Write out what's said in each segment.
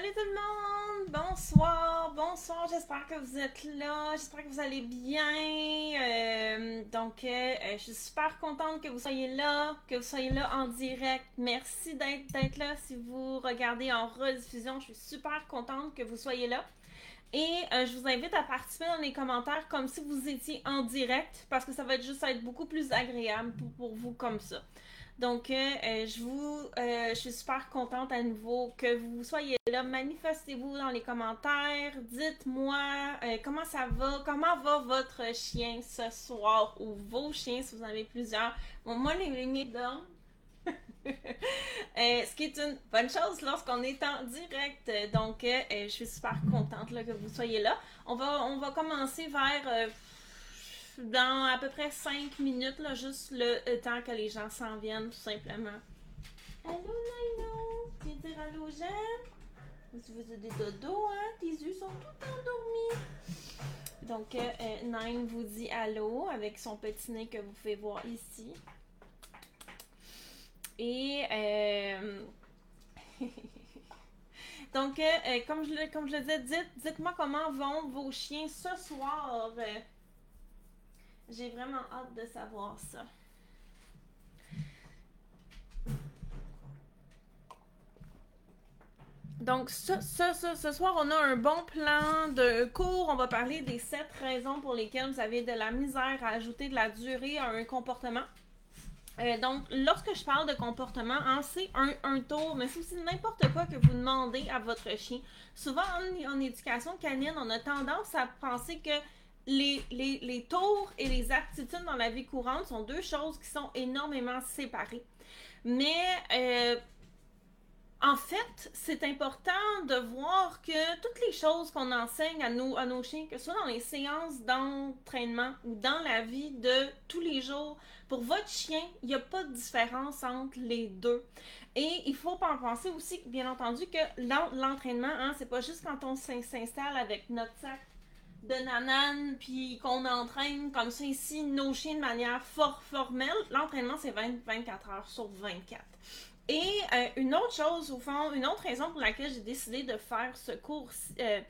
Salut tout le monde! Bonsoir, bonsoir, j'espère que vous êtes là, j'espère que vous allez bien. Euh, donc, euh, je suis super contente que vous soyez là, que vous soyez là en direct. Merci d'être là si vous regardez en rediffusion. Je suis super contente que vous soyez là. Et euh, je vous invite à participer dans les commentaires comme si vous étiez en direct parce que ça va juste être beaucoup plus agréable pour, vous comme ça. Donc, euh, euh, je vous, euh, je suis super contente à nouveau que vous soyez Manifestez-vous dans les commentaires. Dites-moi comment ça va, comment va votre chien ce soir ou vos chiens si vous en avez plusieurs? Bon, moi, les lignées dorment. ce qui est une bonne chose lorsqu'on est en direct. Donc, je suis super contente que vous soyez là. On va, on va commencer vers dans à peu près 5 minutes, juste le temps que les gens s'en viennent, tout simplement. Allô, Naino! Tu dire allô, Jeanne? Vous faisais des dodo, hein? Tes yeux sont tout endormis. Donc, euh, euh, Nine vous dit allô avec son petit nez que vous pouvez voir ici. Et. Euh... Donc, euh, euh, comme, je, comme je le disais, dites, dites-moi comment vont vos chiens ce soir. J'ai vraiment hâte de savoir ça. Donc, ce, ce, soir, on a un bon plan de cours. On va parler des sept raisons pour lesquelles vous avez de la misère à ajouter de la durée à un comportement. Euh, donc, lorsque je parle de comportement, hein, c'est un, tour, mais c'est aussi n'importe quoi que vous demandez à votre chien. Souvent, en éducation canine, on a tendance à penser que les, tours et les aptitudes dans la vie courante sont deux choses qui sont énormément séparées. Mais euh, en fait, c'est important de voir que toutes les choses qu'on enseigne à nos, chiens, que ce soit dans les séances d'entraînement ou dans la vie de tous les jours, pour votre chien, il n'y a pas de différence entre les deux. Et il faut en penser aussi, bien entendu, que l'entraînement, hein, c'est pas juste quand on s'installe avec notre sac de nanane, puis qu'on entraîne comme ça ici nos chiens de manière fort formelle, l'entraînement c'est 24 heures sur 24. Et euh, une autre chose, au fond, une autre raison pour laquelle j'ai décidé de faire ce cours, euh,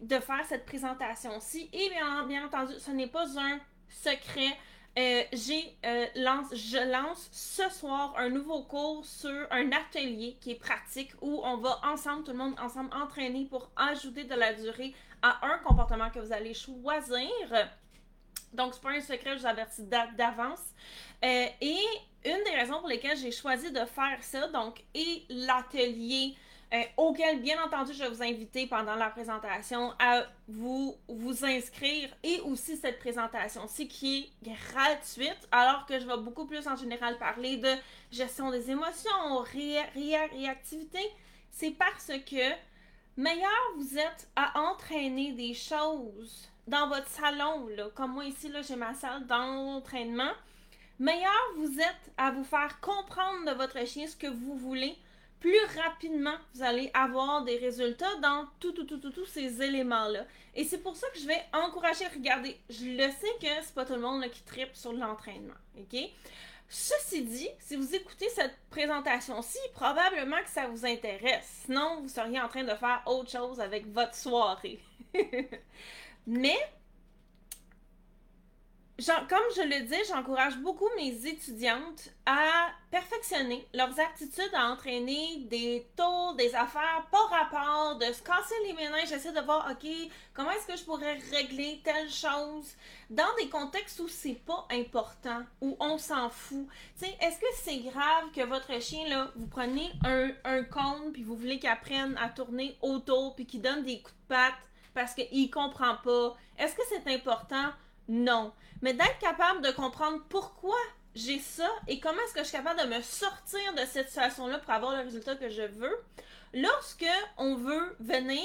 de faire cette présentation-ci, et bien, bien entendu, ce n'est pas un secret. Euh, j'ai lance, je lance ce soir un nouveau cours sur un atelier qui est pratique où on va ensemble, tout le monde ensemble, entraîner pour ajouter de la durée à un comportement que vous allez choisir. Donc, c'est pas un secret, je vous avertis d'avance. Euh, et une des raisons pour lesquelles j'ai choisi de faire ça, donc, et l'atelier euh, auquel, bien entendu, je vais vous inviter pendant la présentation à vous, vous inscrire et aussi cette présentation-ci qui est gratuite, alors que je vais beaucoup plus en général parler de gestion des émotions, réactivité. C'est parce que meilleur vous êtes à entraîner des choses dans votre salon, comme moi ici, là, j'ai ma salle d'entraînement, meilleur vous êtes à vous faire comprendre de votre chien ce que vous voulez, plus rapidement vous allez avoir des résultats dans tous ces éléments-là. Et c'est pour ça que je vais encourager, regardez, je le sais que c'est pas tout le monde qui tripe sur l'entraînement, ok? Ceci dit, si vous écoutez cette présentation-ci, probablement que ça vous intéresse. Sinon, vous seriez en train de faire autre chose avec votre soirée. Mais comme je le dis, j'encourage beaucoup mes étudiantes à perfectionner leurs aptitudes à entraîner des tours, des affaires pas rapport, de se casser les méninges, j'essaie de voir, OK, comment est-ce que je pourrais régler telle chose? Dans des contextes où c'est pas important, où on s'en fout. Tu sais, est-ce que c'est grave que votre chien, là, vous prenez un, un cône puis vous voulez qu'il apprenne à tourner autour puis qu'il donne des coups de patte? Parce qu'il comprend pas? Est-ce que c'est important? Non. Mais d'être capable de comprendre pourquoi j'ai ça et comment est-ce que je suis capable de me sortir de cette situation-là pour avoir le résultat que je veux. Lorsque on veut venir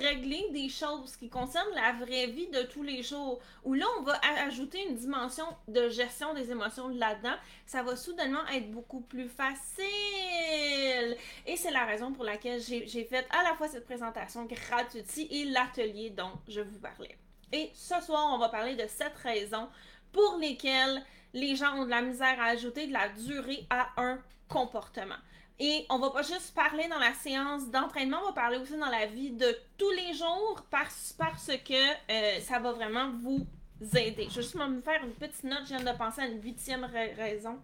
régler des choses qui concernent la vraie vie de tous les jours, où là on va ajouter une dimension de gestion des émotions là-dedans, ça va soudainement être beaucoup plus facile. Et c'est la raison pour laquelle j'ai fait à la fois cette présentation gratuite et l'atelier dont je vous parlais. Et ce soir, on va parler de sept raisons pour lesquelles les gens ont de la misère à ajouter de la durée à un comportement. Et on va pas juste parler dans la séance d'entraînement, on va parler aussi dans la vie de tous les jours parce, parce que euh, ça va vraiment vous aider. Je vais juste me faire une petite note, je viens de penser à une huitième raison.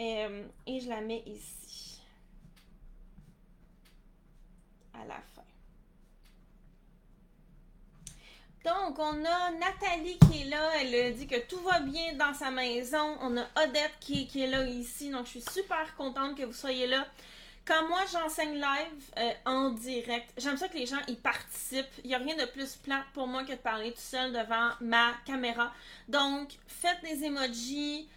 Euh, et je la mets ici. À la fin. Donc, on a Nathalie qui est là. Elle dit que tout va bien dans sa maison. On a Odette qui, est là ici. Donc, je suis super contente que vous soyez là. Quand moi j'enseigne live euh, en direct, j'aime ça que les gens y participent. Il n'y a rien de plus plat pour moi que de parler tout seul devant ma caméra. Donc, faites des emojis,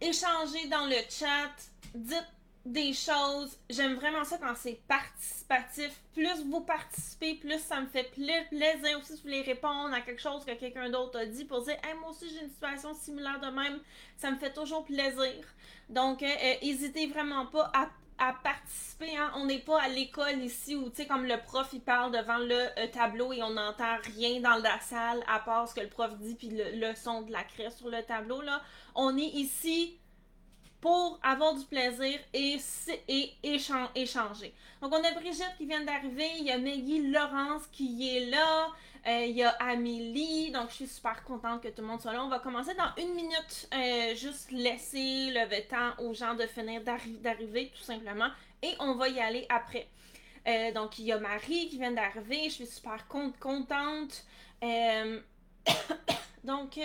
échangez dans le chat, dites des choses. J'aime vraiment ça quand c'est participatif. Plus vous participez, plus ça me fait plaisir aussi si vous voulez répondre à quelque chose que quelqu'un d'autre a dit pour dire moi aussi j'ai une situation similaire de même. Ça me fait toujours plaisir. Donc, n'hésitez euh, euh, vraiment pas à, participer. Hein. On n'est pas à l'école ici où, tu sais, comme le prof il parle devant le euh, tableau et on n'entend rien dans la salle à part ce que le prof dit puis le, son de la craie sur le tableau. On est ici pour avoir du plaisir et, échanger. Donc, on a Brigitte qui vient d'arriver, il y a Maggie Laurence qui est là, euh, il y a Amélie, donc je suis super contente que tout le monde soit là. On va commencer dans une minute, euh, juste laisser le temps aux gens de finir d'arriver tout simplement et on va y aller après. Euh, donc, il y a Marie qui vient d'arriver, je suis super contente. donc,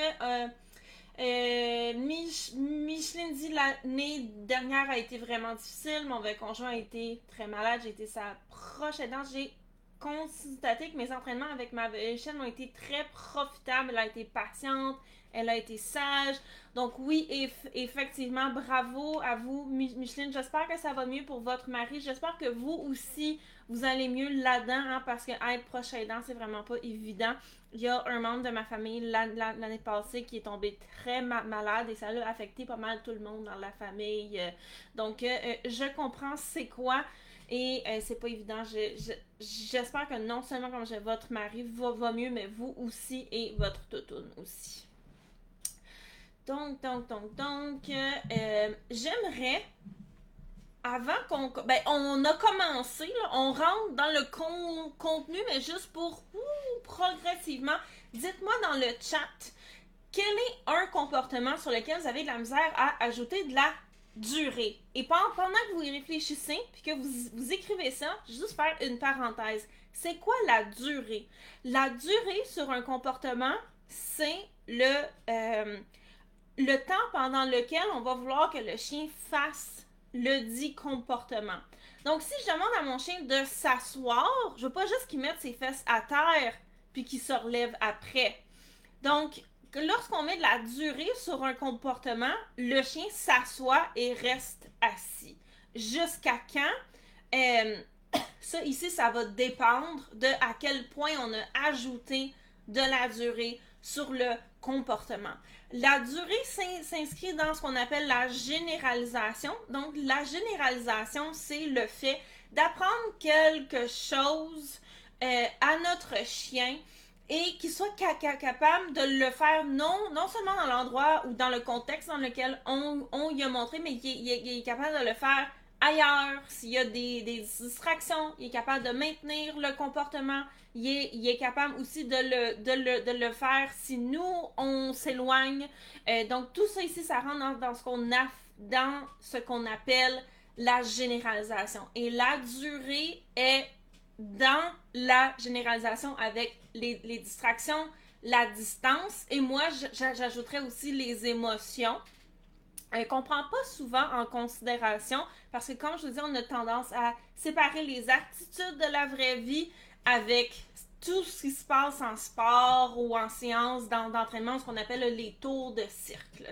euh, Micheline dit l'année dernière a été vraiment difficile. Mon conjoint a été très malade. J'ai été sa proche aidante. J'ai constaté que mes entraînements avec ma chaîne ont été très profitables. Elle a été patiente. Elle a été sage. Donc oui, effectivement, bravo à vous, Micheline. J'espère que ça va mieux pour votre mari. J'espère que vous aussi, vous allez mieux là-dedans, hein, parce que être proche aidant, c'est vraiment pas évident. Il y a un membre de ma famille l'année passée qui est tombé très malade et ça a affecté pas mal tout le monde dans la famille. Donc, euh, euh, je comprends c'est quoi et euh, c'est pas évident. J'espère que non seulement comme j'ai votre mari va, va, mieux, mais vous aussi et votre toutoune aussi. Donc, donc, donc, donc, j'aimerais avant qu'on. Ben, on a commencé, on rentre dans le contenu, mais juste pour progressivement, dites-moi dans le chat quel est un comportement sur lequel vous avez de la misère à ajouter de la durée? Et pendant que vous y réfléchissez, puis que vous, vous écrivez ça, juste faire une parenthèse. C'est quoi la durée? La durée sur un comportement, c'est le, euh, le temps pendant lequel on va vouloir que le chien fasse le dit comportement. Donc, si je demande à mon chien de s'asseoir, je veux pas juste qu'il mette ses fesses à terre puis qu'il se relève après. Donc, lorsqu'on met de la durée sur un comportement, le chien s'assoit et reste assis. Jusqu'à quand? Euh, ça, ici, ça va dépendre de à quel point on a ajouté de la durée sur le comportement. La durée s'inscrit dans ce qu'on appelle la généralisation. Donc, la généralisation, c'est le fait d'apprendre quelque chose euh, à notre chien et qu'il soit capable de le faire non, non seulement dans l'endroit ou dans le contexte dans lequel on, on y a montré, mais qu'il est, capable de le faire ailleurs, s'il y a des, distractions, il est capable de maintenir le comportement, il est, capable aussi de le, faire si nous, on s'éloigne. Euh, donc, tout ça ici, ça rentre dans, ce qu'on appelle la généralisation. Et la durée est dans la généralisation avec les distractions, la distance, et moi, j'ajouterais aussi les émotions qu'on ne prend pas souvent en considération parce que, comme je vous dis, on a tendance à séparer les attitudes de la vraie vie avec tout ce qui se passe en sport ou en séance d'entraînement, ce qu'on appelle les tours de cirque.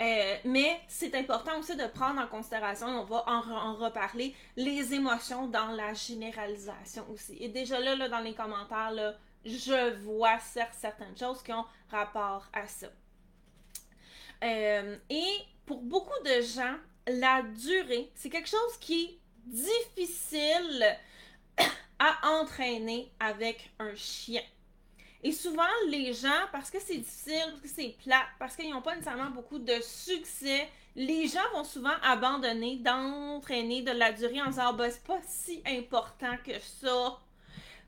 Euh, mais c'est important aussi de prendre en considération, on va en, reparler, les émotions dans la généralisation aussi. Et déjà là, dans les commentaires, je vois certaines choses qui ont rapport à ça. Euh, et pour beaucoup de gens, la durée, c'est quelque chose qui est difficile à entraîner avec un chien. Et souvent, les gens, parce que c'est difficile, parce que c'est plat, parce qu'ils n'ont pas nécessairement beaucoup de succès, les gens vont souvent abandonner d'entraîner de la durée en disant ah, ben, c'est pas si important que ça.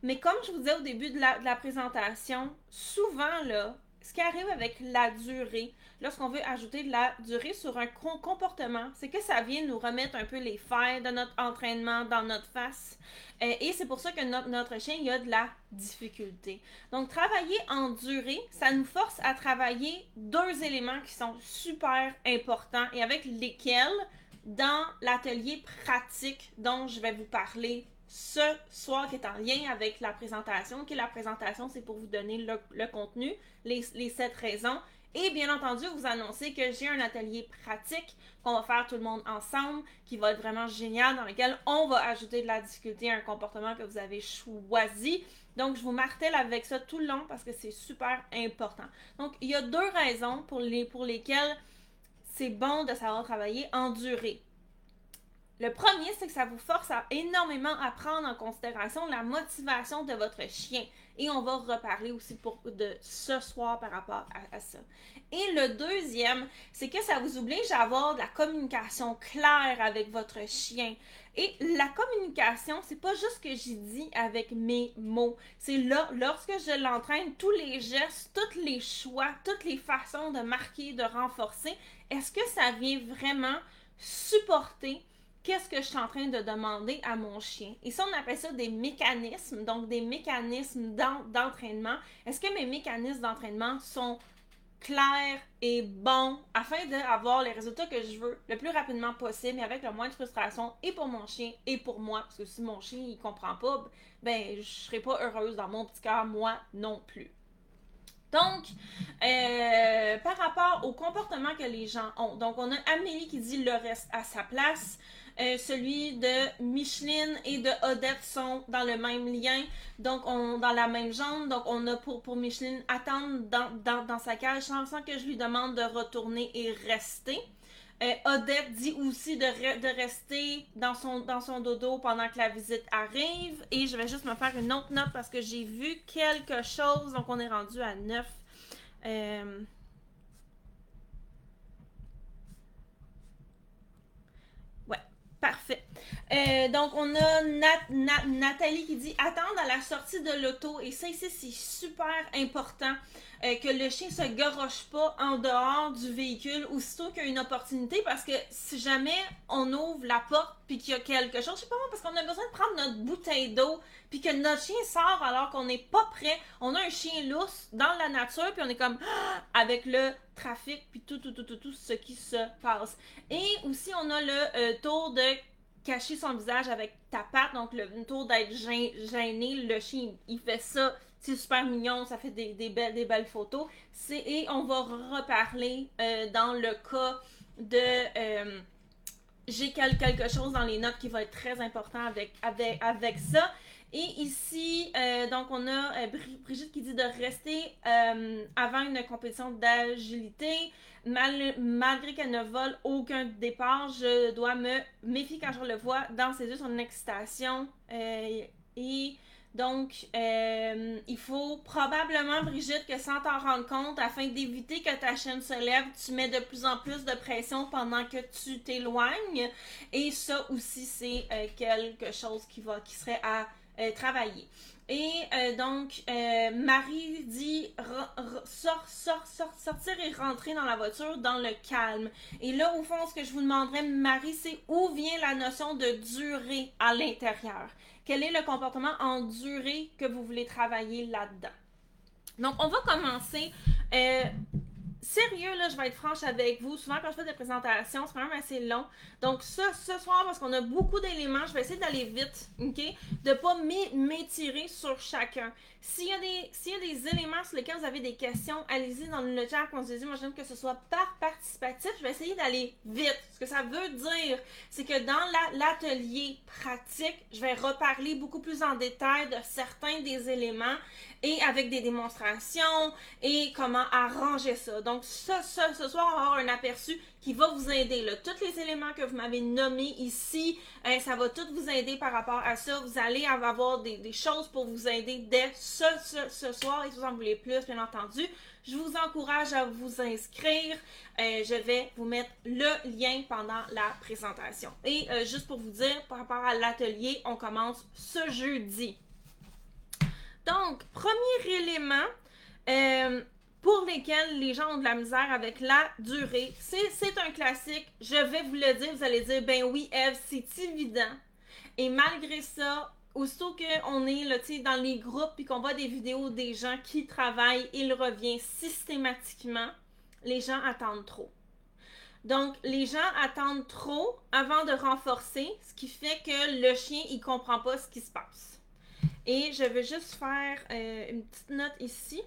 Mais comme je vous disais au début de la, de la présentation, souvent, là, ce qui arrive avec la durée, lorsqu'on veut ajouter de la durée sur un comportement, c'est que ça vient nous remettre un peu les failles de notre entraînement dans notre face. Euh, et c'est pour ça que notre, chien, il a de la difficulté. Donc, travailler en durée, ça nous force à travailler deux éléments qui sont super importants et avec lesquels, dans l'atelier pratique dont je vais vous parler ce soir qui est en lien avec la présentation. Qui la présentation, c'est pour vous donner le, contenu, les sept raisons. Et bien entendu, vous annoncer que j'ai un atelier pratique qu'on va faire tout le monde ensemble, qui va être vraiment génial, dans lequel on va ajouter de la difficulté à un comportement que vous avez choisi. Donc, je vous martèle avec ça tout le long parce que c'est super important. Donc, il y a deux raisons pour, les, pour lesquelles c'est bon de savoir travailler en durée. Le premier, c'est que ça vous force énormément à prendre en considération la motivation de votre chien. Et on va reparler aussi de ce soir par rapport à, ça. Et le deuxième, c'est que ça vous oblige à avoir de la communication claire avec votre chien. Et la communication, c'est pas juste ce que j'ai dit avec mes mots. C'est là, lorsque je l'entraîne, tous les gestes, tous les choix, toutes les façons de marquer, de renforcer, est-ce que ça vient vraiment supporter qu'est-ce que je suis en train de demander à mon chien? Et ça, on appelle ça des mécanismes, donc des mécanismes d'entraînement. Est-ce que mes mécanismes d'entraînement sont clairs et bons afin d'avoir les résultats que je veux le plus rapidement possible, mais avec le moins de frustration et pour mon chien et pour moi? Parce que si mon chien il comprend pas, ben je serai pas heureuse dans mon petit cœur, moi non plus. Donc, euh, par rapport au comportement que les gens ont, donc on a Amélie qui dit le reste à sa place. Euh, celui de Micheline et de Odette sont dans le même lien, donc on, dans la même jambe. Donc on a pour, Micheline attendre dans, sa cage sans, que je lui demande de retourner et rester. Euh, Odette dit aussi de, rester dans son, dodo pendant que la visite arrive. Et je vais juste me faire une autre note parce que j'ai vu quelque chose. Donc on est rendu à 9. Euh, Parfait. Euh, donc, on a Nathalie qui dit attendre à la sortie de l'auto. Et ça, ici, c'est super important euh, que le chien se garoche pas en dehors du véhicule aussitôt qu'il y a une opportunité. Parce que si jamais on ouvre la porte puis qu'il y a quelque chose, je sais pas moi, parce qu'on a besoin de prendre notre bouteille d'eau puis que notre chien sort alors qu'on n'est pas prêt. On a un chien lousse dans la nature puis on est comme avec le trafic puis tout, tout, tout, tout, tout ce qui se passe. Et aussi, on a le euh, tour de cacher son visage avec ta patte, donc le tour d'être gêné, le chien, il fait ça, c'est super mignon, ça fait des, belles, des belles photos. Et on va reparler euh, dans le cas de... Euh, j'ai quelque chose dans les notes qui va être très important avec, avec, avec ça. Et ici, euh, donc on a Brigitte qui dit de rester avant une compétition d'agilité. Malgré qu'elle ne vole aucun départ, je dois me méfier quand je le vois dans ses yeux, son excitation. et donc, il faut probablement, Brigitte, que sans t'en rendre compte, afin d'éviter que ta chaîne se lève, tu mets de plus en plus de pression pendant que tu t'éloignes. Et ça aussi, c'est quelque chose qui va, qui serait à euh, travailler. Et euh, donc, euh, Marie dit sort, sort, sort, sortir et rentrer dans la voiture dans le calme. Et là, au fond, ce que je vous demanderais, Marie, c'est où vient la notion de durée à l'intérieur? Quel est le comportement en durée que vous voulez travailler là-dedans? Donc, on va commencer sérieux, là, je vais être franche avec vous. Souvent, quand je fais des présentations, c'est quand même assez long. Donc, ce soir, parce qu'on a beaucoup d'éléments, je vais essayer d'aller vite, OK? De pas m'étirer sur chacun. S'il y, a des, éléments sur lesquels vous avez des questions, allez-y dans le chat qu'on se dit. Moi, j'aime que ce soit par participatif. Je vais essayer d'aller vite. Ce que ça veut dire, c'est que dans l'atelier pratique, je vais reparler beaucoup plus en détail de certains des éléments et avec des démonstrations et comment arranger ça. Donc, ça, ce soir, on va avoir un aperçu qui va vous aider. Là. Tous les éléments que vous m'avez nommés ici, hein, ça va tout vous aider par rapport à ça. Vous allez avoir des, choses pour vous aider dès ce, soir. Et si vous en voulez plus, bien entendu, je vous encourage à vous inscrire. Euh, je vais vous mettre le lien pendant la présentation. Et euh, juste pour vous dire, par rapport à l'atelier, on commence ce jeudi. Donc, premier élément, euh, pour lesquels les gens ont de la misère avec la durée. C'est un classique. Je vais vous le dire. Vous allez dire, ben oui, Eve, c'est évident. Et malgré ça, aussitôt qu'on est là, dans les groupes et qu'on voit des vidéos des gens qui travaillent, il revient systématiquement. Les gens attendent trop. Donc, les gens attendent trop avant de renforcer, ce qui fait que le chien, il comprend pas ce qui se passe. Et je vais juste faire euh, une petite note ici.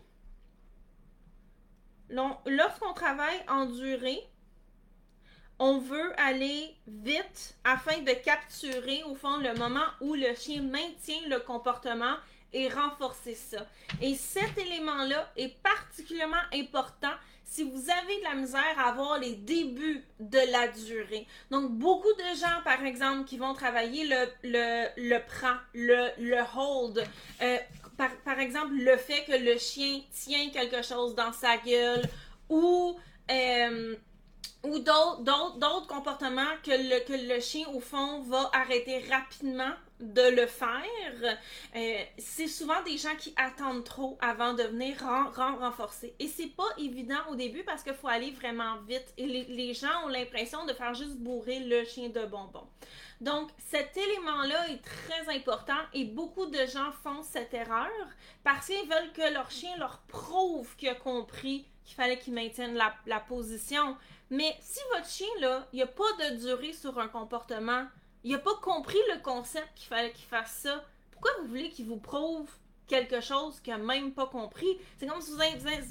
Lorsqu'on travaille en durée, on veut aller vite afin de capturer au fond le moment où le chien maintient le comportement et renforcer ça. Et cet élément-là est particulièrement important si vous avez de la misère à avoir les débuts de la durée. Donc, beaucoup de gens, par exemple, qui vont travailler le, le, le prend, le, le hold, euh, par, exemple, le fait que le chien tient quelque chose dans sa gueule ou, euh, d'autres comportements que le, que le chien, au fond, va arrêter rapidement de le faire. Euh, c'est souvent des gens qui attendent trop avant de venir renforcer. Et c'est pas évident au début parce qu'il faut aller vraiment vite. Et les, les gens ont l'impression de faire juste bourrer le chien de bonbons. Donc, cet élément-là est très important et beaucoup de gens font cette erreur parce qu'ils veulent que leur chien leur prouve qu'il a compris qu'il fallait qu'il maintienne la, position. Mais si votre chien, là, il n'y a pas de durée sur un comportement, il n'a pas compris le concept qu'il fallait qu'il fasse ça, pourquoi vous voulez qu'il vous prouve quelque chose qu'il n'a même pas compris? C'est comme si vous,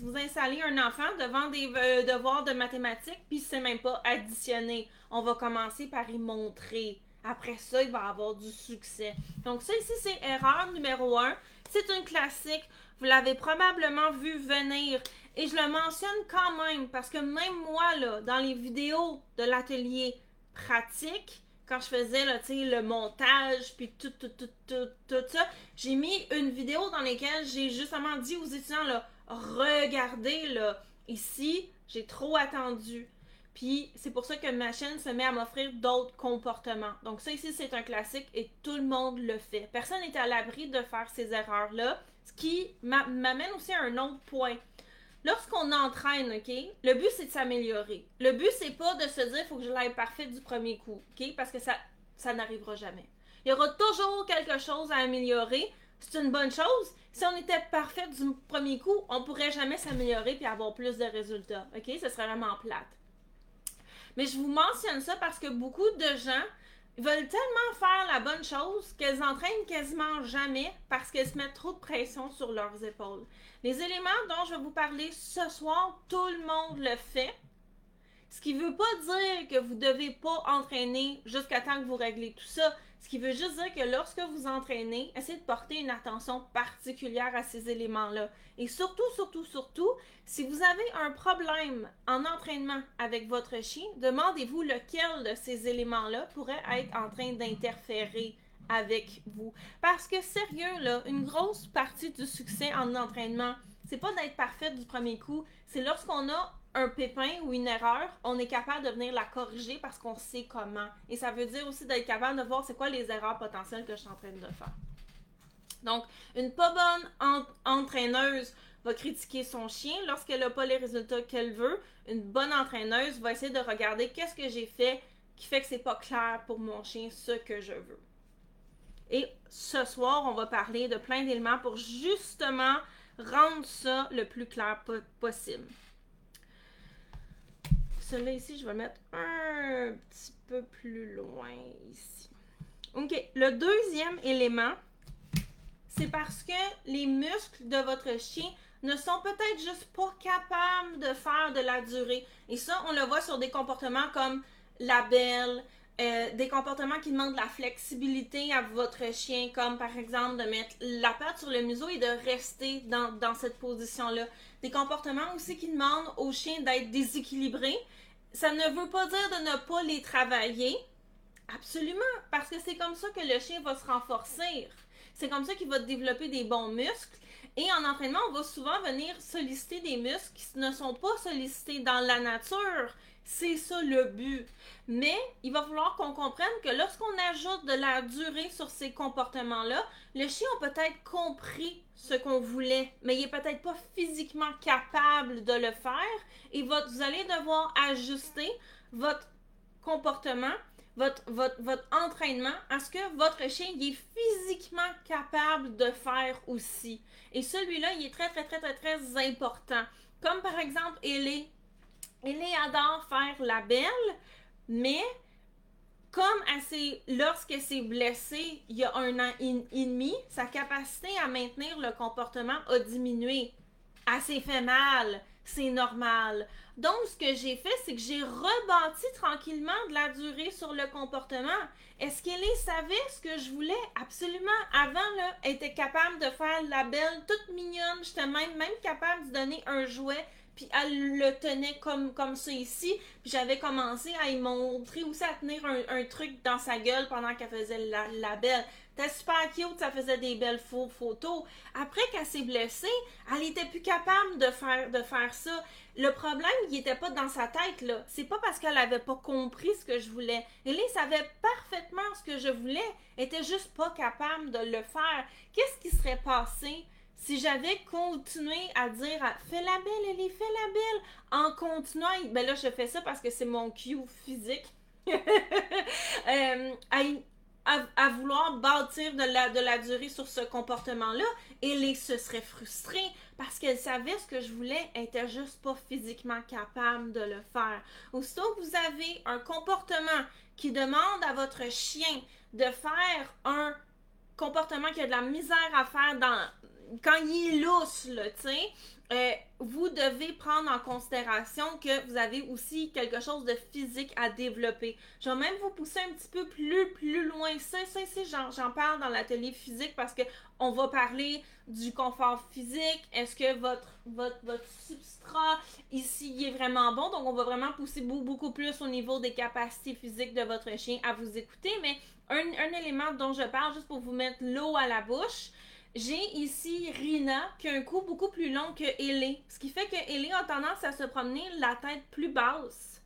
vous, installez un enfant devant des euh, devoirs de mathématiques, puis il ne sait même pas additionner. On va commencer par y montrer. Après ça, il va avoir du succès. Donc ça ici, c'est erreur numéro un. C'est une classique. Vous l'avez probablement vu venir. Et je le mentionne quand même parce que même moi, là, dans les vidéos de l'atelier pratique, quand je faisais là, le montage, puis tout, tout, tout, tout, tout ça, j'ai mis une vidéo dans laquelle j'ai justement dit aux étudiants, là, regardez, là, ici, j'ai trop attendu. Puis c'est pour ça que ma chaîne se met à m'offrir d'autres comportements. Donc ça ici, c'est un classique et tout le monde le fait. Personne n'est à l'abri de faire ces erreurs-là. Ce qui m'amène aussi à un autre point. Lorsqu'on entraîne, OK, le but c'est de s'améliorer. Le but c'est pas de se dire faut que je l'aille parfaite du premier coup, OK, parce que ça ça n'arrivera jamais. Il y aura toujours quelque chose à améliorer. C'est une bonne chose. Si on était parfait du premier coup, on pourrait jamais s'améliorer puis avoir plus de résultats. OK, ce serait vraiment plate. Mais je vous mentionne ça parce que beaucoup de gens veulent tellement faire la bonne chose qu'elles entraînent quasiment jamais parce qu'elles se mettent trop de pression sur leurs épaules. Les éléments dont je vais vous parler ce soir, tout le monde le fait. Ce qui ne veut pas dire que vous ne devez pas entraîner jusqu'à temps que vous réglez tout ça. Ce qui veut juste dire que lorsque vous entraînez, essayez de porter une attention particulière à ces éléments-là. Et surtout, surtout, surtout, si vous avez un problème en entraînement avec votre chien, demandez-vous lequel de ces éléments-là pourrait être en train d'interférer avec vous. Parce que sérieux, là, une grosse partie du succès en entraînement, c'est pas d'être parfait du premier coup, c'est lorsqu'on a un pépin ou une erreur, on est capable de venir la corriger parce qu'on sait comment. Et ça veut dire aussi d'être capable de voir c'est quoi les erreurs potentielles que je suis en train de faire. Donc, une pas bonne entraîneuse va critiquer son chien lorsqu'elle n'a pas les résultats qu'elle veut. Une bonne entraîneuse va essayer de regarder qu'est-ce que j'ai fait qui fait que c'est pas clair pour mon chien ce que je veux. Et ce soir, on va parler de plein d'éléments pour justement rendre ça le plus clair possible. Celui-là ici, je vais le mettre un petit peu plus loin ici. OK. Le deuxième élément, c'est parce que les muscles de votre chien ne sont peut-être juste pas capables de faire de la durée. Et ça, on le voit sur des comportements comme la belle, euh, des comportements qui demandent de la flexibilité à votre chien, comme par exemple de mettre la patte sur le museau et de rester dans, dans cette position-là. Des comportements aussi qui demandent au chien d'être déséquilibré. Ça ne veut pas dire de ne pas les travailler. Absolument, parce que c'est comme ça que le chien va se renforcer. C'est comme ça qu'il va développer des bons muscles. Et en entraînement, on va souvent venir solliciter des muscles qui ne sont pas sollicités dans la nature. C'est ça le but. Mais il va falloir qu'on comprenne que lorsqu'on ajoute de la durée sur ces comportements-là, le chien a peut-être compris ce qu'on voulait, mais il est peut-être pas physiquement capable de le faire. Et vous allez devoir ajuster votre comportement, votre entraînement à ce que votre chien est physiquement capable de faire aussi. Et celui-là, il est très, très, très, très, très important. Comme par exemple, Ellie Ellie adore faire la belle, mais comme elle lorsque s'est blessée il y a un an et demi, sa capacité à maintenir le comportement a diminué. Elle s'est fait mal, c'est normal. Donc, ce que j'ai fait, c'est que j'ai rebâti tranquillement de la durée sur le comportement. Est-ce qu'Ellie savait ce que je voulais? Absolument. Avant, là, elle était capable de faire la belle, toute mignonne. J'étais même, même capable de donner un jouet puis elle le tenait comme, comme ça ici. Puis j'avais commencé à y montrer aussi à tenir un, truc dans sa gueule pendant qu'elle faisait la, la belle. C'était super cute, ça faisait des belles photos. Après qu'elle s'est blessée, elle était plus capable de faire, de faire ça. Le problème, il était pas dans sa tête, là. C'est pas parce qu'elle avait pas compris ce que je voulais. Elle savait parfaitement ce que je voulais, était juste pas capable de le faire. Qu'est-ce qui serait passé si j'avais continué à dire fais la belle, elle est fait la belle, en continuant, ben là je fais ça parce que c'est mon cue physique, euh, à, vouloir bâtir de la, de la durée sur ce comportement-là, elle se serait frustrée parce qu'elle savait ce que je voulais, elle était juste pas physiquement capable de le faire. Aussitôt que vous avez un comportement qui demande à votre chien de faire un comportement qui a de la misère à faire dans, quand il est lousse, tu sais, euh, vous devez prendre en considération que vous avez aussi quelque chose de physique à développer. Je vais même vous pousser un petit peu plus, plus loin. Ça, ça, j'en parle dans l'atelier physique parce que on va parler du confort physique. Est-ce que votre, votre, votre substrat ici est vraiment bon? Donc, on va vraiment pousser beaucoup, plus au niveau des capacités physiques de votre chien à vous écouter. Mais un élément dont je parle, juste pour vous mettre l'eau à la bouche, j'ai ici Rina qui a un cou beaucoup plus long que Ellie. Ce qui fait que Ellie a tendance à se promener la tête plus basse.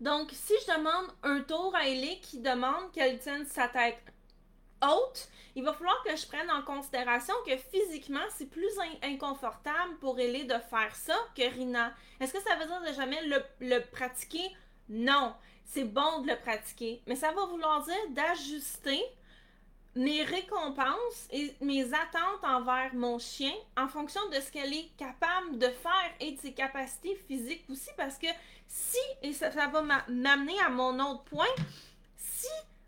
Donc, si je demande un tour à Ellie qui demande qu'elle tienne sa tête haute, il va falloir que je prenne en considération que physiquement, c'est plus inconfortable pour Ellie de faire ça que Rina. Est-ce que ça veut dire de jamais le pratiquer? Non. C'est bon de le pratiquer. Mais ça va vouloir dire d'ajuster mes récompenses et mes attentes envers mon chien en fonction de ce qu'elle est capable de faire et de ses capacités physiques aussi parce que si, et ça, va m'amener à mon autre point, si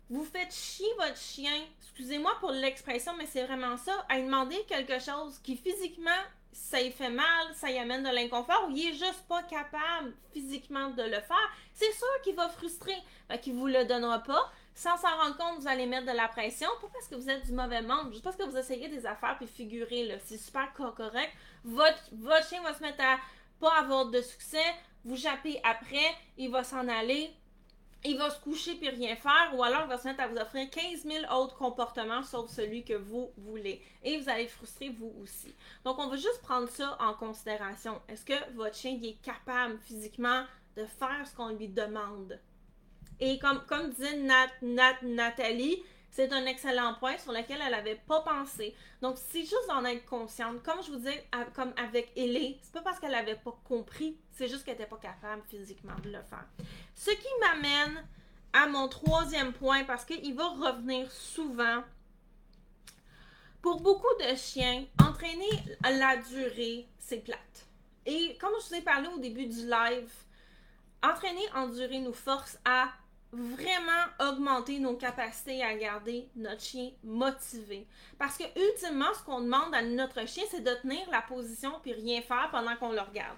vous faites chier votre chien, excusez-moi pour l'expression, mais c'est vraiment ça, à demander quelque chose qui physiquement ça y fait mal, ça y amène de l'inconfort, ou il est juste pas capable physiquement de le faire, c'est sûr qu'il va frustrer, qu'il vous le donnera pas, sans s'en rendre compte, vous allez mettre de la pression, pas parce que vous êtes du mauvais monde, juste parce que vous essayez des affaires puis figurer, là. C'est super correct. Votre, votre chien va se mettre à pas avoir de succès, vous jappez après, il va s'en aller, il va se coucher puis rien faire, ou alors il va se mettre à vous offrir 15 000 autres comportements sauf celui que vous voulez. Et vous allez frustrer vous aussi. Donc, on va juste prendre ça en considération. Est-ce que votre chien est capable physiquement de faire ce qu'on lui demande? Et comme, comme disait Nathalie, c'est un excellent point sur lequel elle n'avait pas pensé. Donc, c'est juste d'en être consciente. Comme je vous dis, comme avec Ellie, c'est pas parce qu'elle n'avait pas compris, c'est juste qu'elle n'était pas capable physiquement de le faire. Ce qui m'amène à mon troisième point, parce qu'il va revenir souvent. Pour beaucoup de chiens, entraîner la durée, c'est plate. Et comme je vous ai parlé au début du live, entraîner en durée nous force à vraiment augmenter nos capacités à garder notre chien motivé. Parce que ultimement, ce qu'on demande à notre chien, c'est de tenir la position puis rien faire pendant qu'on le regarde.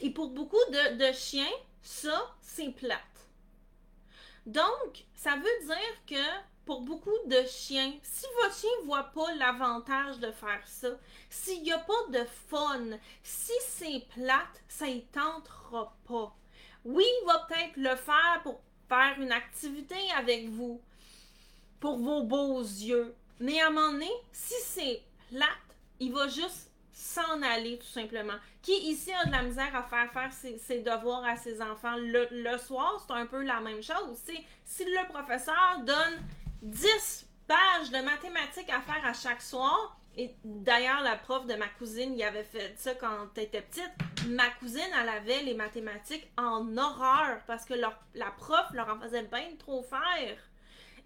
Et pour beaucoup de, chiens, ça, c'est plate. Donc, ça veut dire que pour beaucoup de chiens, si votre chien ne voit pas l'avantage de faire ça, s'il n'y a pas de fun, si c'est plate, ça ne tentera pas. Oui, il va peut-être le faire pour faire une activité avec vous, pour vos beaux yeux. Mais à un moment donné, si c'est plate, il va juste s'en aller tout simplement. Qui ici a de la misère à faire faire ses, devoirs à ses enfants? Le, le soir, c'est un peu la même chose. Si le professeur donne 10 pages de mathématiques à faire à chaque soir. Et d'ailleurs, la prof de ma cousine, il avait fait ça quand elle était petite. Ma cousine, elle avait les mathématiques en horreur parce que la prof leur en faisait bien trop faire.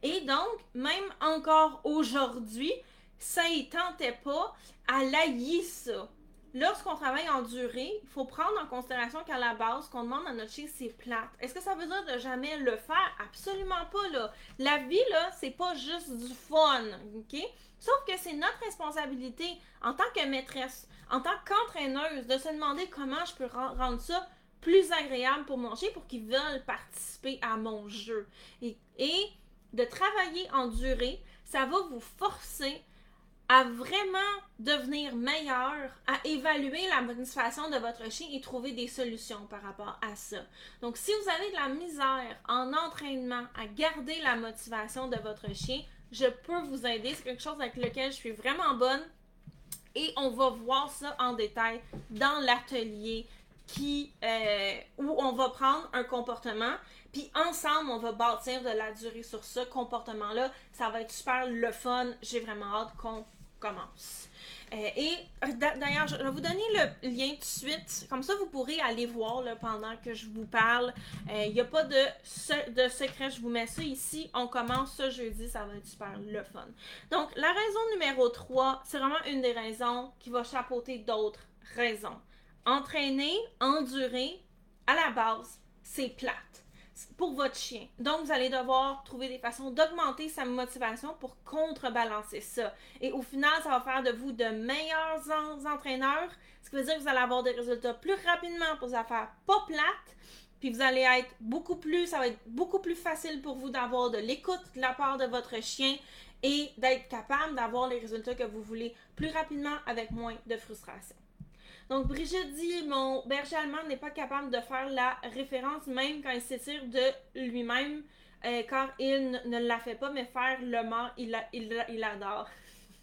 Et donc, même encore aujourd'hui, ça y tentait pas, elle haït ça lorsqu'on travaille en durée, il faut prendre en considération qu'à la base, qu'on demande à notre chien, c'est plate. Est-ce que ça veut dire de jamais le faire? Absolument pas, là. La vie, là, c'est pas juste du fun, OK? Sauf que c'est notre responsabilité en tant que maîtresse, en tant qu'entraîneuse, de se demander comment je peux rendre ça plus agréable pour mon chien pour qu'il veuille participer à mon jeu. Et, et de travailler en durée, ça va vous forcer à vraiment devenir meilleur, à évaluer la motivation de votre chien et trouver des solutions par rapport à ça. Donc, si vous avez de la misère en entraînement à garder la motivation de votre chien, je peux vous aider. C'est quelque chose avec lequel je suis vraiment bonne. Et on va voir ça en détail dans l'atelier qui euh, où on va prendre un comportement puis ensemble on va bâtir de la durée sur ce comportement là ça va être super le fun j'ai vraiment hâte qu'on commence. Euh, et euh, d'ailleurs, je vais vous donner le lien tout de suite. Comme ça, vous pourrez aller voir pendant que je vous parle. Il euh, n'y a pas de, de secret. Je vous mets ça ici. On commence ce jeudi. Ça va être super le fun. Donc, la raison numéro 3, c'est vraiment une des raisons qui va chapeauter d'autres raisons. Entraîner, endurer, à la base, c'est plate pour votre chien. Donc, vous allez devoir trouver des façons d'augmenter sa motivation pour contrebalancer ça. Et au final, ça va faire de vous de meilleurs entraîneurs, ce qui veut dire que vous allez avoir des résultats plus rapidement pour des affaires pas plates, puis vous allez être beaucoup plus, ça va être beaucoup plus facile pour vous d'avoir de l'écoute de la part de votre chien et d'être capable d'avoir les résultats que vous voulez plus rapidement avec moins de frustration. Donc, Brigitte dit Mon berger allemand n'est pas capable de faire la référence même quand il s'étire de lui-même, euh, car il ne, la fait pas, mais faire le mort, il, il, adore.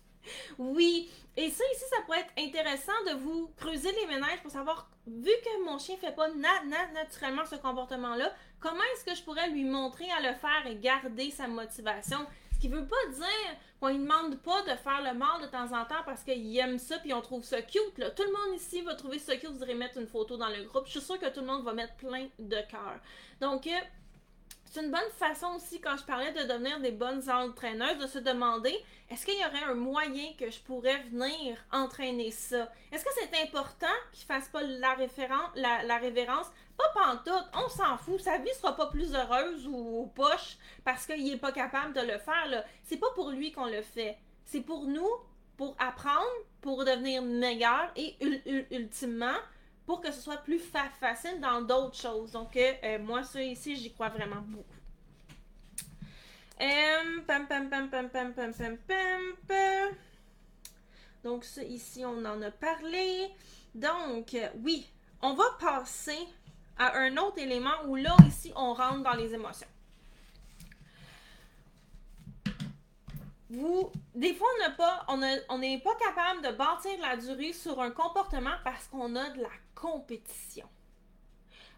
oui, et ça ici, ça pourrait être intéressant de vous creuser les ménages pour savoir, vu que mon chien fait pas naturellement ce comportement-là, comment est-ce que je pourrais lui montrer à le faire et garder sa motivation? Qui veut pas dire qu'on ne demande pas de faire le mal de temps en temps parce qu'il aime ça puis on trouve ça cute. Là. Tout le monde ici va trouver ça cute, vous irez mettre une photo dans le groupe. Je suis sûre que tout le monde va mettre plein de cœur. Donc, euh, c'est une bonne façon aussi, quand je parlais de devenir des bonnes entraîneuses, de se demander est-ce qu'il y aurait un moyen que je pourrais venir entraîner ça? Est-ce que c'est important qu'il fasse pas la, la, révérence Pas pantoute, on s'en fout. Sa vie sera pas plus heureuse ou, poche parce qu'il est pas capable de le faire. C'est pas pour lui qu'on le fait. C'est pour nous, pour apprendre, pour devenir meilleur et ultimement pour que ce soit plus facile dans d'autres choses. Donc, euh, euh, moi, ça ici, j'y crois vraiment beaucoup. Donc, ça ici, on en a parlé. Donc, oui, on va passer à un autre élément où là, ici, on rentre dans les émotions. vous, des fois, on n'est pas, on, pas capable de bâtir la durée sur un comportement parce qu'on a de la compétition.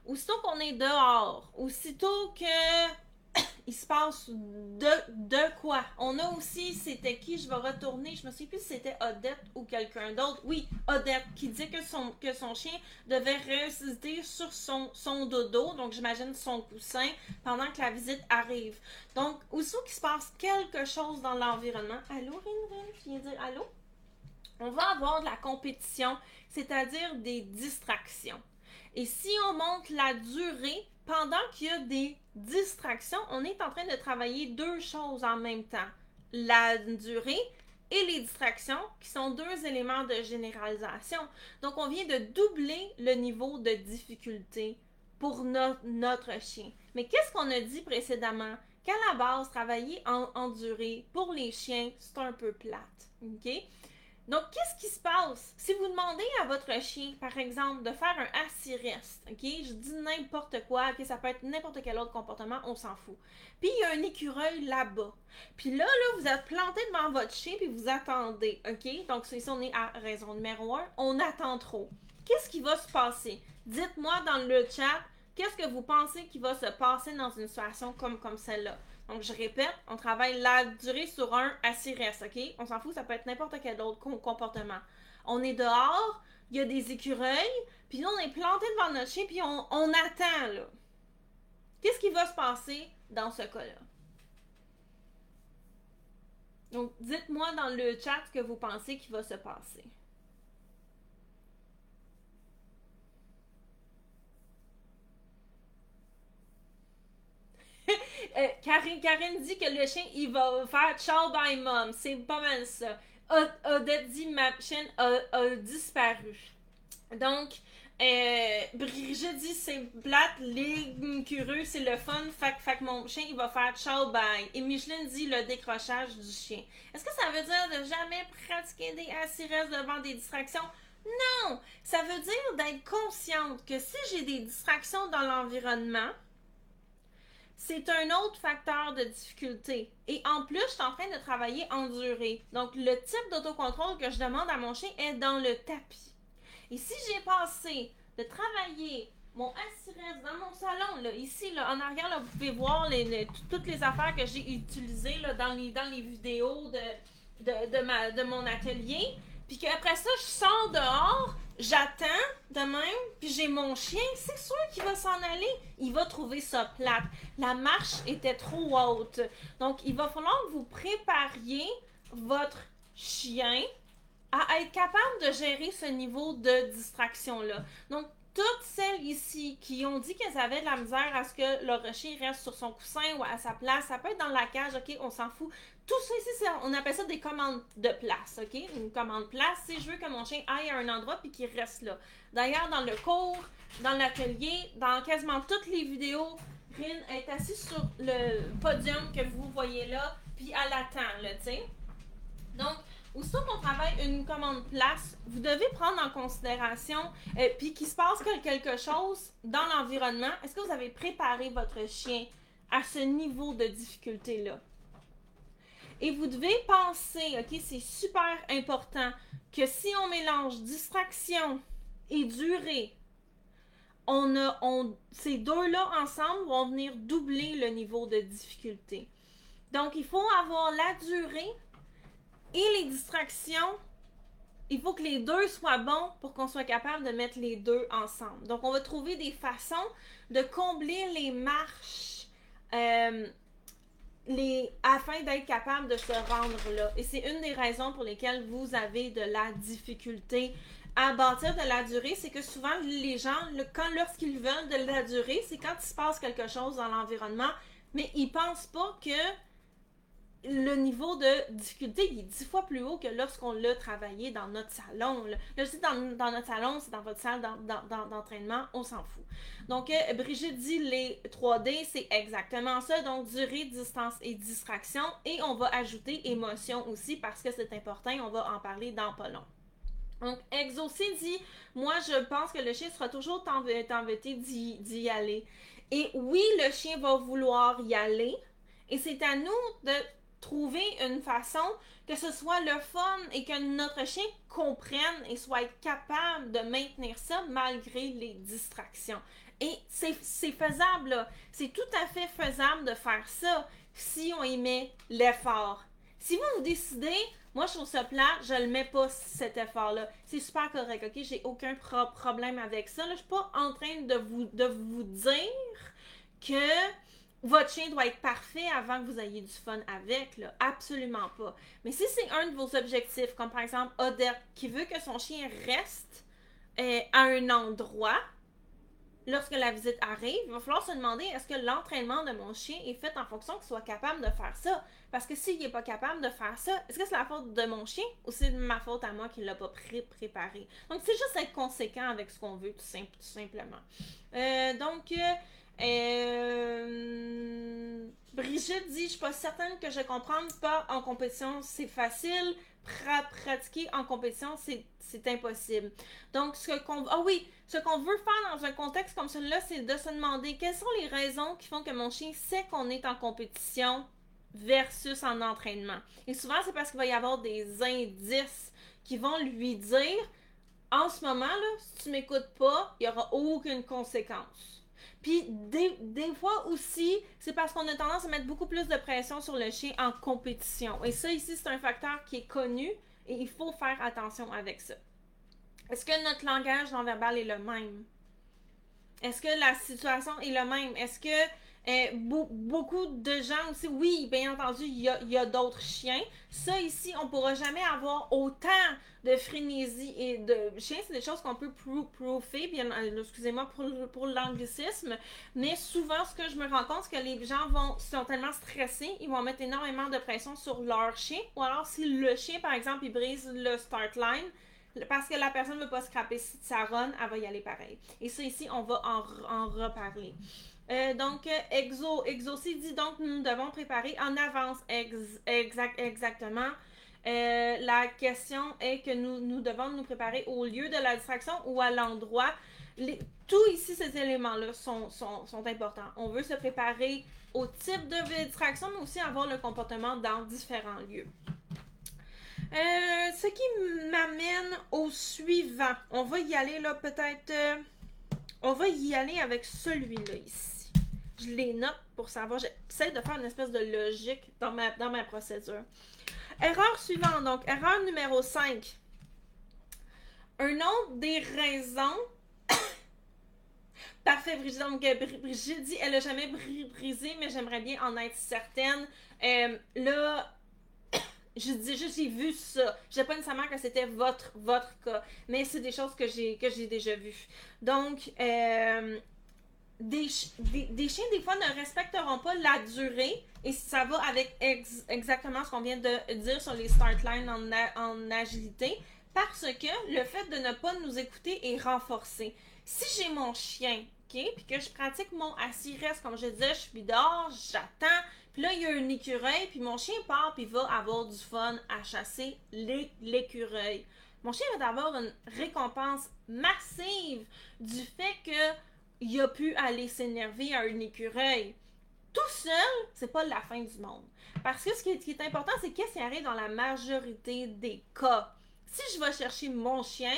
Aussitôt qu'on est dehors, aussitôt que il se passe de, quoi? On a aussi, c'était qui, je vais retourner, je me souviens plus si c'était Odette ou quelqu'un d'autre. Oui, Odette, qui dit que son, que son chien devait résister sur son, son dodo, donc j'imagine son coussin, pendant que la visite arrive. Donc, aussitôt qu'il se passe quelque chose dans l'environnement, allô Rinrin, je viens dire allô? On va avoir de la compétition, c'est-à-dire des distractions. Et si on monte la durée, pendant qu'il y a des distractions, on est en train de travailler deux choses en même temps. La durée et les distractions, qui sont deux éléments de généralisation. Donc, on vient de doubler le niveau de difficulté pour notre chien. Mais qu'est-ce qu'on a dit précédemment? Qu'à la base, travailler en, en durée pour les chiens, c'est un peu plate. OK? Donc, qu'est-ce qui se passe? Si vous demandez à votre chien, par exemple, de faire un assis-reste, OK? Je dis n'importe quoi, OK? Ça peut être n'importe quel autre comportement, on s'en fout. Puis, il y a un écureuil là-bas. Puis là, là, vous êtes planté devant votre chien, puis vous attendez, OK? Donc, si on est à raison numéro un, on attend trop. Qu'est-ce qui va se passer? Dites-moi dans le chat, qu'est-ce que vous pensez qui va se passer dans une situation comme celle-là? Donc, je répète, on travaille la durée sur un assis reste, OK? On s'en fout, ça peut être n'importe quel autre comportement. On est dehors, il y a des écureuils, puis nous, on est planté devant notre chien, puis on, on attend, là. Qu'est-ce qui va se passer dans ce cas-là? Donc, dites-moi dans le chat ce que vous pensez qui va se passer. Euh, Karine, dit que le chien, il va faire ciao bye mom. C'est pas mal ça. Odette dit ma chienne a, disparu. Donc, euh, Brigitte dit c'est plate, les curieux, c'est le fun. Fait que mon chien, il va faire ciao bye. Et Micheline dit le décrochage du chien. Est-ce que ça veut dire de jamais pratiquer des assises devant des distractions? Non! Ça veut dire d'être consciente que si j'ai des distractions dans l'environnement, c'est un autre facteur de difficulté. Et en plus, je suis en train de travailler en durée. Donc, le type d'autocontrôle que je demande à mon chien est dans le tapis. Et si j'ai passé de travailler mon assis dans mon salon, ici, là, en arrière, là, vous pouvez voir les, toutes les affaires que j'ai utilisées dans, les, vidéos de mon atelier. Puis qu'après ça, je sors dehors, j'attends de même, puis j'ai mon chien, c'est sûr qu'il va s'en aller. Il va trouver ça plate. La marche était trop haute. Donc, il va falloir que vous prépariez votre chien à être capable de gérer ce niveau de distraction-là. Donc, toutes celles ici qui ont dit qu'elles avaient de la misère à ce que leur chien reste sur son coussin ou à sa place, ça peut être dans la cage, ok, on s'en fout. Tout ça ici, on appelle ça des commandes de place, ok? Une commande place, c'est je veux que mon chien aille à un endroit puis qu'il reste là. D'ailleurs, dans le cours, dans l'atelier, dans quasiment toutes les vidéos, Rin est assise sur le podium que vous voyez là, puis elle attend, là, tu. Donc, Aussitôt qu'on travaille une commande place, vous devez prendre en considération, euh, puis qu'il se passe quelque chose dans l'environnement, est-ce que vous avez préparé votre chien à ce niveau de difficulté-là? Et vous devez penser, ok, c'est super important, que si on mélange distraction et durée, on a, on, ces deux-là ensemble vont venir doubler le niveau de difficulté. Donc, il faut avoir la durée et les distractions, il faut que les deux soient bons pour qu'on soit capable de mettre les deux ensemble. Donc, on va trouver des façons de combler les marches euh, les, afin d'être capable de se rendre là. Et c'est une des raisons pour lesquelles vous avez de la difficulté à bâtir de la durée, c'est que souvent les gens, quand lorsqu'ils veulent de la durée, c'est quand il se passe quelque chose dans l'environnement, mais ils pensent pas que le niveau de difficulté est dix fois plus haut que lorsqu'on l'a travaillé dans notre salon. Là, là je dans, notre salon, c'est dans votre salle d'entraînement, on s'en fout. Donc, euh, Brigitte dit les 3D, c'est exactement ça. Donc, durée, distance et distraction. Et on va ajouter émotion aussi parce que c'est important. On va en parler dans pas long. Donc, Exaucé dit Moi, je pense que le chien sera toujours embêté d'y aller. Et oui, le chien va vouloir y aller. Et c'est à nous de trouver une façon que ce soit le fun et que notre chien comprenne et soit capable de maintenir ça malgré les distractions. Et c'est faisable, c'est tout à fait faisable de faire ça si on y met l'effort. Si vous vous décidez, moi je trouve ça plat, je le mets pas cet effort-là. C'est super correct, ok? J'ai aucun problème avec ça. Là, je suis pas en train de vous, de vous dire que votre chien doit être parfait avant que vous ayez du fun avec, là. Absolument pas. Mais si c'est un de vos objectifs, comme par exemple Odette, qui veut que son chien reste euh, à un endroit, lorsque la visite arrive, il va falloir se demander est-ce que l'entraînement de mon chien est fait en fonction qu'il soit capable de faire ça? Parce que s'il n'est pas capable de faire ça, est-ce que c'est la faute de mon chien ou c'est ma faute à moi qui ne l'a pas préparé? Donc, c'est juste être conséquent avec ce qu'on veut, tout, simplement. Euh, donc, euh, euh, Brigitte dit Je suis pas certaine que je comprenne pas en compétition, c'est facile. pratiquer en compétition, c'est impossible. Donc, ce qu'on ah oui, ce qu'on veut faire dans un contexte comme celui-là, c'est de se demander quelles sont les raisons qui font que mon chien sait qu'on est en compétition versus en entraînement. Et souvent, c'est parce qu'il va y avoir des indices qui vont lui dire en ce moment, là, si tu m'écoutes pas, il n'y aura aucune conséquence. Puis des, fois aussi, c'est parce qu'on a tendance à mettre beaucoup plus de pression sur le chien en compétition. Et ça, ici, c'est un facteur qui est connu et il faut faire attention avec ça. Est-ce que notre langage non verbal est le même? Est-ce que la situation est le même? Est-ce que euh, beaucoup de gens aussi, oui, bien entendu, il y a, d'autres chiens. Ça, ici, on ne pourra jamais avoir autant de frénésie et de chiens. C'est des choses qu'on peut prouver, bien, euh, excusez-moi pour, l'anglicisme. Mais souvent, ce que je me rends compte, c'est que les gens sont tellement stressés, ils vont mettre énormément de pression sur leur chien. Ou alors, si le chien, par exemple, il brise le start line, parce que la personne ne veut pas scraper sa run, elle va y aller pareil. Et ça, ici, on va en reparler. Euh, donc, Exo, Exoci dit donc nous devons préparer en avance exact, exactement. Euh, la question est que nous, nous devons nous préparer au lieu de la distraction ou à l'endroit. Tout ici, ces éléments-là sont, sont, sont, importants. On veut se préparer au type de distraction, mais aussi avoir le comportement dans différents lieux. Euh, ce qui m'amène au suivant. On va y aller là peut-être. on va y aller avec celui-là ici je les note pour savoir. J'essaie de faire une espèce de logique dans ma, dans ma procédure. Erreur suivante, donc erreur numéro 5. Un autre des raisons. Parfait, Brigitte. Donc, euh, Brigitte dit elle n'a jamais brisé, mais j'aimerais bien en être certaine. Euh, là, je dis juste j'ai vu ça. Je pas nécessairement que c'était votre votre cas, mais c'est des choses que j'ai déjà vues. Donc euh, des, des, chiens, des fois, ne respecteront pas la durée. Et ça va avec exactement ce qu'on vient de dire sur les start lines en, agilité. Parce que le fait de ne pas nous écouter est renforcé. Si j'ai mon chien, OK, puis que je pratique mon assis-reste, comme je disais, je suis dehors, j'attends, puis là, il y a un écureuil, puis mon chien part, puis va avoir du fun à chasser l'écureuil. Mon chien va avoir une récompense massive du fait que il a pu aller s'énerver à un écureuil. Tout seul, c'est pas la fin du monde. Parce que ce qui est, important, c'est qu'est-ce qui arrive dans la majorité des cas? Si je vais chercher mon chien,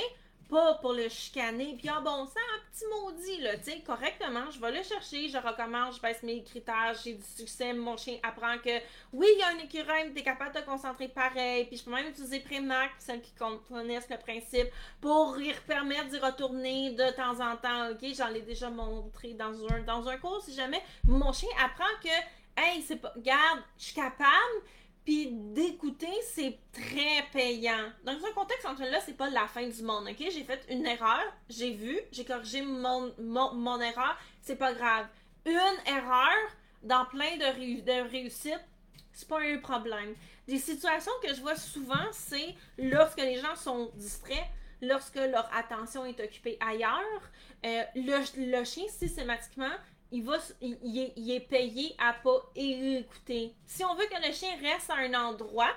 pas pour le chicaner. Puis, ah bon, c'est un petit maudit, là, tu sais, correctement, je vais le chercher, je recommence, je baisse mes critères, j'ai du succès, mon chien apprend que oui, il y a un écureuil, t'es capable de te concentrer pareil. Puis, je peux même utiliser Prémac, celles qui connaissent le principe, pour y permettre d'y retourner de temps en temps. Ok, j'en ai déjà montré dans un, dans un cours, si jamais mon chien apprend que, hey, c'est pas, garde, je suis capable, puis d'écouter, c'est très payant. Dans un contexte en là, c'est pas la fin du monde, ok? J'ai fait une erreur, j'ai vu, j'ai corrigé mon, mon, erreur, c'est pas grave. Une erreur dans plein de, de réussites, c'est pas un problème. Des situations que je vois souvent, c'est lorsque les gens sont distraits, lorsque leur attention est occupée ailleurs, euh, le, le chien systématiquement il, va, il, est, payé à pas écouter. Si on veut que le chien reste à un endroit,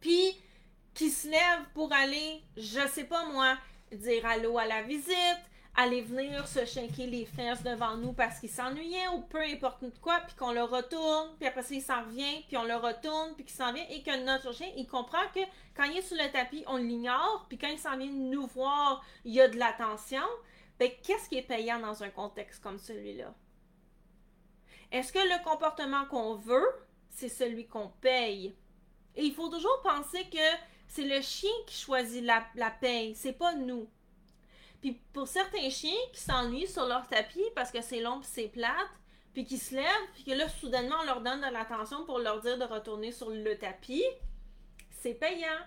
puis qu'il se lève pour aller, je sais pas moi, dire allô à la visite, aller venir se chinquer les fesses devant nous parce qu'il s'ennuyait ou peu importe quoi, puis qu'on le retourne, puis après ça il s'en revient, puis on le retourne, puis qu'il s'en vient, et que notre chien, il comprend que quand il est sur le tapis, on l'ignore, puis quand il s'en vient nous voir, il y a de l'attention. Ben, qu'est-ce qui est payant dans un contexte comme celui-là? Est-ce que le comportement qu'on veut, c'est celui qu'on paye? Et il faut toujours penser que c'est le chien qui choisit la, la paye, c'est pas nous. Puis pour certains chiens qui s'ennuient sur leur tapis parce que c'est long c'est plate, puis qui se lèvent, puis que là, soudainement, on leur donne de l'attention pour leur dire de retourner sur le tapis, c'est payant.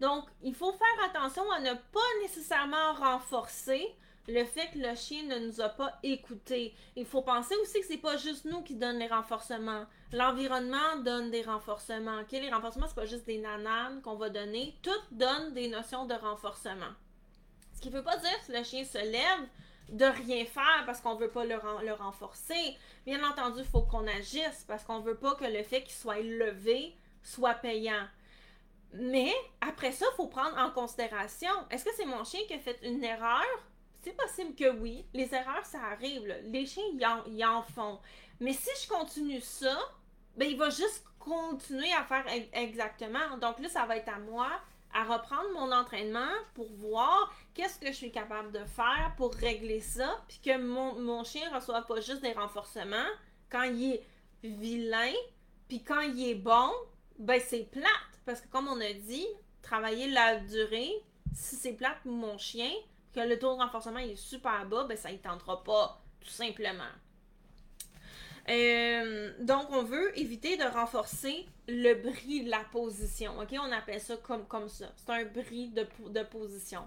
Donc, il faut faire attention à ne pas nécessairement renforcer le fait que le chien ne nous a pas écoutés. Il faut penser aussi que c'est pas juste nous qui donnent les renforcements. L'environnement donne des renforcements. Les renforcements, c'est pas juste des nananes qu'on va donner. Tout donne des notions de renforcement. Ce qui veut pas dire que le chien se lève de rien faire parce qu'on veut pas le, renforcer. Bien entendu, il faut qu'on agisse parce qu'on veut pas que le fait qu'il soit levé soit payant. Mais après ça, il faut prendre en considération, est-ce que c'est mon chien qui a fait une erreur? C'est possible que oui. Les erreurs, ça arrive. Les chiens, ils en, font. Mais si je continue ça, ben, il va juste continuer à faire exactement. Donc là, ça va être à moi à reprendre mon entraînement pour voir qu'est-ce que je suis capable de faire pour régler ça, puis que mon, mon chien ne reçoive pas juste des renforcements quand il est vilain, puis quand il est bon, ben c'est plate. Parce que comme on a dit, travailler la durée, si c'est plate pour mon chien, que le taux de renforcement est super bas, ben ça ne tentera pas, tout simplement. Euh, donc, on veut éviter de renforcer le bris de la position. OK? On appelle ça comme, comme ça. C'est un bris de, de position.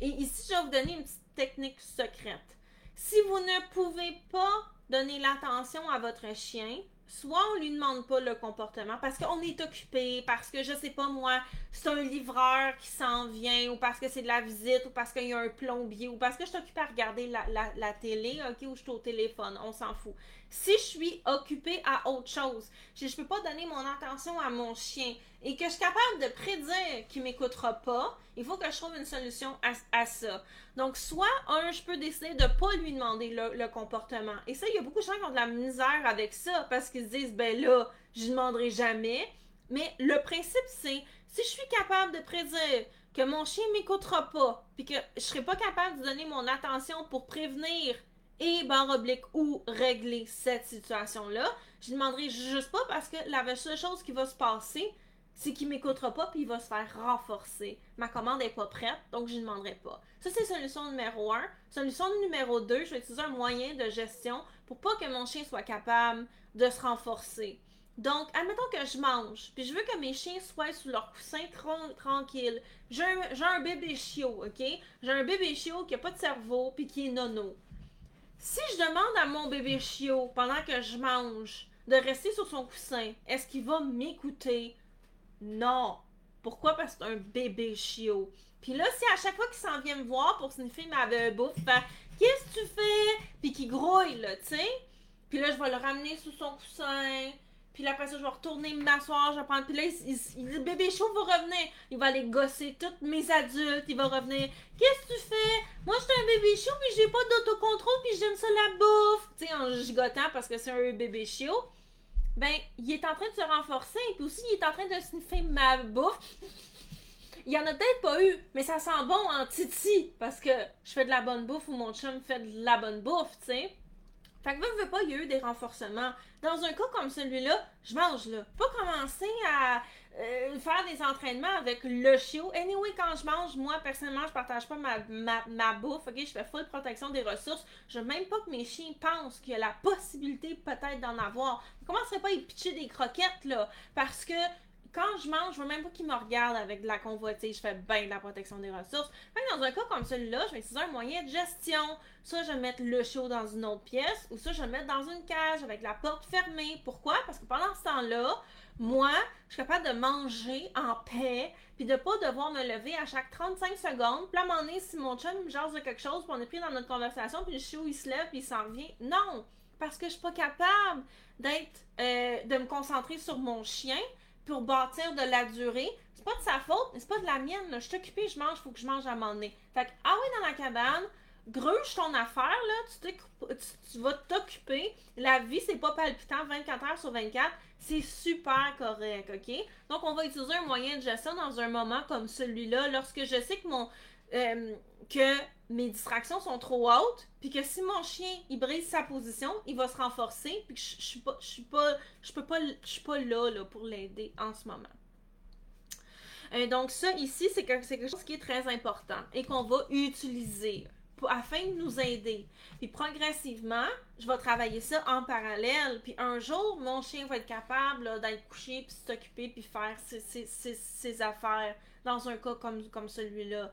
Et ici, je vais vous donner une petite technique secrète. Si vous ne pouvez pas donner l'attention à votre chien, soit on lui demande pas le comportement parce qu'on est occupé, parce que je sais pas moi, c'est un livreur qui s'en vient, ou parce que c'est de la visite, ou parce qu'il y a un plombier, ou parce que je suis occupée à regarder la, la, télé, ok, ou je suis au téléphone, on s'en fout. Si je suis occupée à autre chose, je, je peux pas donner mon attention à mon chien et que je suis capable de prédire qu'il m'écoutera pas, il faut que je trouve une solution à, ça. Donc, soit, un, je peux décider de pas lui demander le, comportement. Et ça, il y a beaucoup de gens qui ont de la misère avec ça parce qu'ils se disent, ben là, je ne demanderai jamais. Mais le principe, c'est, si je suis capable de prédire que mon chien m'écoutera pas, puis que je serai pas capable de donner mon attention pour prévenir et barre oblique ou régler cette situation-là. Je demanderai juste pas parce que la seule chose qui va se passer, c'est qu'il m'écoutera pas puis il va se faire renforcer. Ma commande est pas prête, donc je ne demanderai pas. Ça, c'est solution numéro 1. Solution numéro 2, je vais utiliser un moyen de gestion pour pas que mon chien soit capable de se renforcer. Donc, admettons que je mange, puis je veux que mes chiens soient sous leur coussin tranquille. J'ai un, un, bébé chiot, OK? J'ai un bébé chiot qui a pas de cerveau puis qui est nono. Si je demande à mon bébé chiot pendant que je mange de rester sur son coussin, est-ce qu'il va m'écouter? Non. Pourquoi? Parce que c'est un bébé chiot. Puis là, si à chaque fois qu'il s'en vient me voir pour sniffer ma bouffe, Qu'est-ce que tu fais? Puis qu'il grouille, là, tu sais. Puis là, je vais le ramener sous son coussin. Puis après ça, je vais retourner m'asseoir, je vais prendre. Puis là, le bébé chaud va revenir. Il va aller gosser tous mes adultes. Il va revenir. Qu'est-ce que tu fais? Moi, je suis un bébé chaud, puis j'ai pas d'autocontrôle, puis j'aime ça la bouffe. Tu sais, en gigotant parce que c'est un bébé chaud. Ben, il est en train de se renforcer. Puis aussi, il est en train de sniffer ma bouffe. Il y en a peut-être pas eu, mais ça sent bon en titi parce que je fais de la bonne bouffe ou mon chum fait de la bonne bouffe, tu sais. Fait que veux, veux pas, il y a eu des renforcements. Dans un cas comme celui-là, je mange là. Pas commencer à euh, faire des entraînements avec le chiot. Anyway, quand je mange, moi, personnellement, je partage pas ma, ma, bouffe, ok? Je fais full protection des ressources. Je veux même pas que mes chiens pensent qu'il y a la possibilité peut-être d'en avoir. Je commencerai pas à y pitcher des croquettes, là. Parce que quand je mange, je veux même pas qu'ils me regardent avec de la convoitise. Je fais bien de la protection des ressources. dans un cas comme celui-là, je vais utiliser un moyen de gestion. Soit je vais mettre le chiot dans une autre pièce, ou ça, je vais le mettre dans une cage avec la porte fermée. Pourquoi? Parce que pendant ce temps-là, moi, je suis capable de manger en paix, puis de pas devoir me lever à chaque 35 secondes. Puis à un moment donné, si mon chum me jase de quelque chose, puis on est pris dans notre conversation, puis le chiot, il se lève, puis il s'en revient. Non! Parce que je suis pas capable d'être, euh, de me concentrer sur mon chien, pour bâtir de la durée. C'est pas de sa faute, mais c'est pas de la mienne. Je suis je mange, faut que je mange à un moment donné. Fait que, ah oui, dans la cabane, gruge ton affaire, là, tu, tu, vas t'occuper. La vie, c'est pas palpitant 24 heures sur 24. C'est super correct, OK? Donc, on va utiliser un moyen de gestion dans un moment comme celui-là, lorsque je sais que mon, euh, que mes distractions sont trop hautes, puis que si mon chien il brise sa position, il va se renforcer, puis que je, je suis pas, je peux pas, là, là pour l'aider en ce moment. Euh, donc ça ici, c'est quelque chose qui est très important et qu'on va utiliser afin de nous aider. Puis progressivement, je vais travailler ça en parallèle. Puis un jour, mon chien va être capable d'être couché, puis s'occuper, puis faire ses, ses, ses, affaires dans un cas comme, comme celui-là.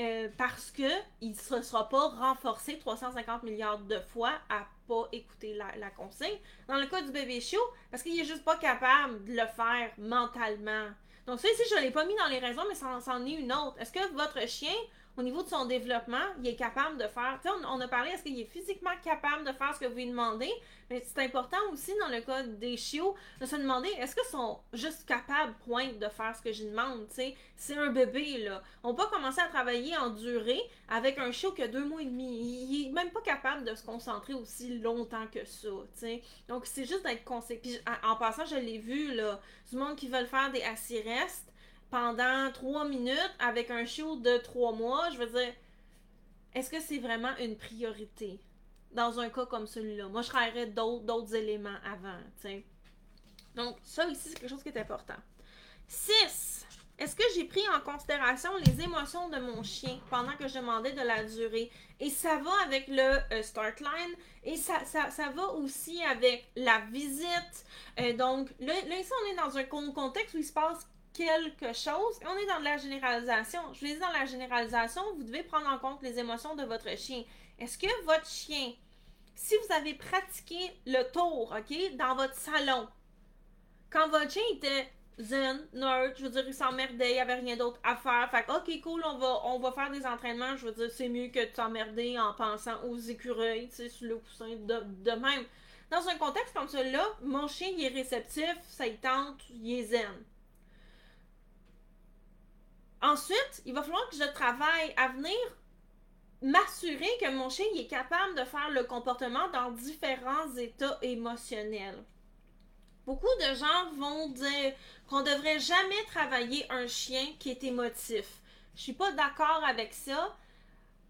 Euh, parce que il ne sera pas renforcé 350 milliards de fois à pas écouter la, la consigne. Dans le cas du bébé chiot, parce qu'il est juste pas capable de le faire mentalement. Donc ça ici, je ne l'ai pas mis dans les raisons, mais ça en est une autre. Est-ce que votre chien au niveau de son développement, il est capable de faire. Tu sais, on, a parlé, est-ce qu'il est physiquement capable de faire ce que vous lui demandez? Mais c'est important aussi dans le cas des chiots de se demander est-ce qu'ils sont juste capables, point, de faire ce que je demande? Tu sais, c'est un bébé, là. On peut commencer à travailler en durée avec un chiot qui a deux mois et demi. Il, est même pas capable de se concentrer aussi longtemps que ça, tu sais? Donc, c'est juste d'être conseillé. Puis, en, passant, je l'ai vu, là, du monde qui veulent faire des assis restes pendant trois minutes avec un chiot de trois mois, je veux dire, est-ce que c'est vraiment une priorité dans un cas comme celui-là? Moi, je travaillerais d'autres éléments avant, tu sais. Donc, ça ici, c'est quelque chose qui est important. 6. Est-ce que j'ai pris en considération les émotions de mon chien pendant que je demandais de la durée? Et ça va avec le euh, start line et ça, ça, ça, va aussi avec la visite. Euh, donc, là, ici, on est dans un contexte où il se passe quelque chose. On est dans la généralisation. Je vous dis dans la généralisation, vous devez prendre en compte les émotions de votre chien. Est-ce que votre chien, si vous avez pratiqué le tour, OK, dans votre salon, quand votre chien était zen, nerd, je veux dire, il s'emmerdait, il n'y avait rien d'autre à faire. Fait que, ok, cool, on va, on va faire des entraînements. Je veux dire, c'est mieux que de t'emmerder en pensant aux écureuils, tu sais, sur le coussin de, de même. Dans un contexte comme celui-là, mon chien, il est réceptif, ça y tente, il est zen. Ensuite, il va falloir que je travaille à venir m'assurer que mon chien est capable de faire le comportement dans différents états émotionnels. Beaucoup de gens vont dire qu'on ne devrait jamais travailler un chien qui est émotif. Je suis pas d'accord avec ça,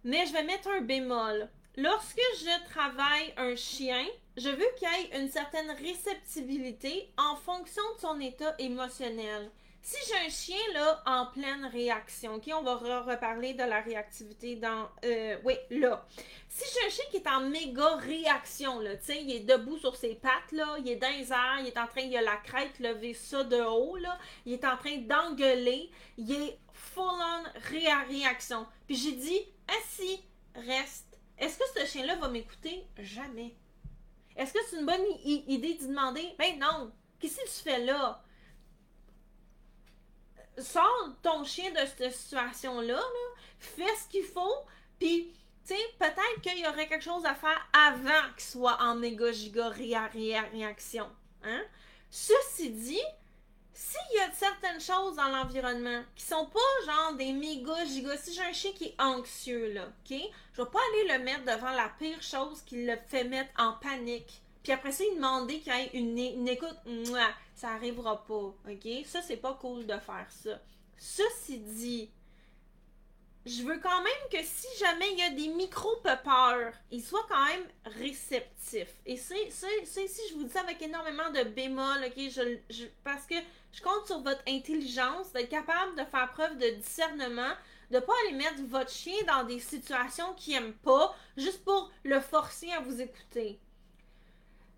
mais je vais mettre un bémol. Lorsque je travaille un chien, je veux qu'il ait une certaine réceptibilité en fonction de son état émotionnel. Si j'ai un chien là en pleine réaction, ok, on va reparler de la réactivité dans. Euh, oui, là. Si j'ai un chien qui est en méga réaction, là, tu il est debout sur ses pattes, là, il est dans les il est en train, il a la crête levée ça de haut, là, il est en train d'engueuler, il est full-on réaction. Puis j'ai dit, assis, reste. Est-ce que ce chien-là va m'écouter? Jamais. Est-ce que c'est une bonne idée de demander? Ben non. Qu'est-ce que tu fais là? Sors ton chien de cette situation-là, fais ce qu'il faut, puis, peut-être qu'il y aurait quelque chose à faire avant qu'il soit en méga giga réaction. Hein? Ceci dit, s'il y a certaines choses dans l'environnement qui sont pas genre des méga giga, si j'ai un chien qui est anxieux, là, ok? Je vais pas aller le mettre devant la pire chose qui le fait mettre en panique. Puis après ça, il demander qu'il y ait une écoute ça arrivera pas, ok? Ça, c'est pas cool de faire ça. Ceci dit, je veux quand même que si jamais il y a des micro-peurs, ils soient quand même réceptifs. Et c'est ici, je vous dis ça avec énormément de bémol, ok? Parce que je compte sur votre intelligence, d'être capable de faire preuve de discernement, de pas aller mettre votre chien dans des situations qu'il aime pas, juste pour le forcer à vous écouter.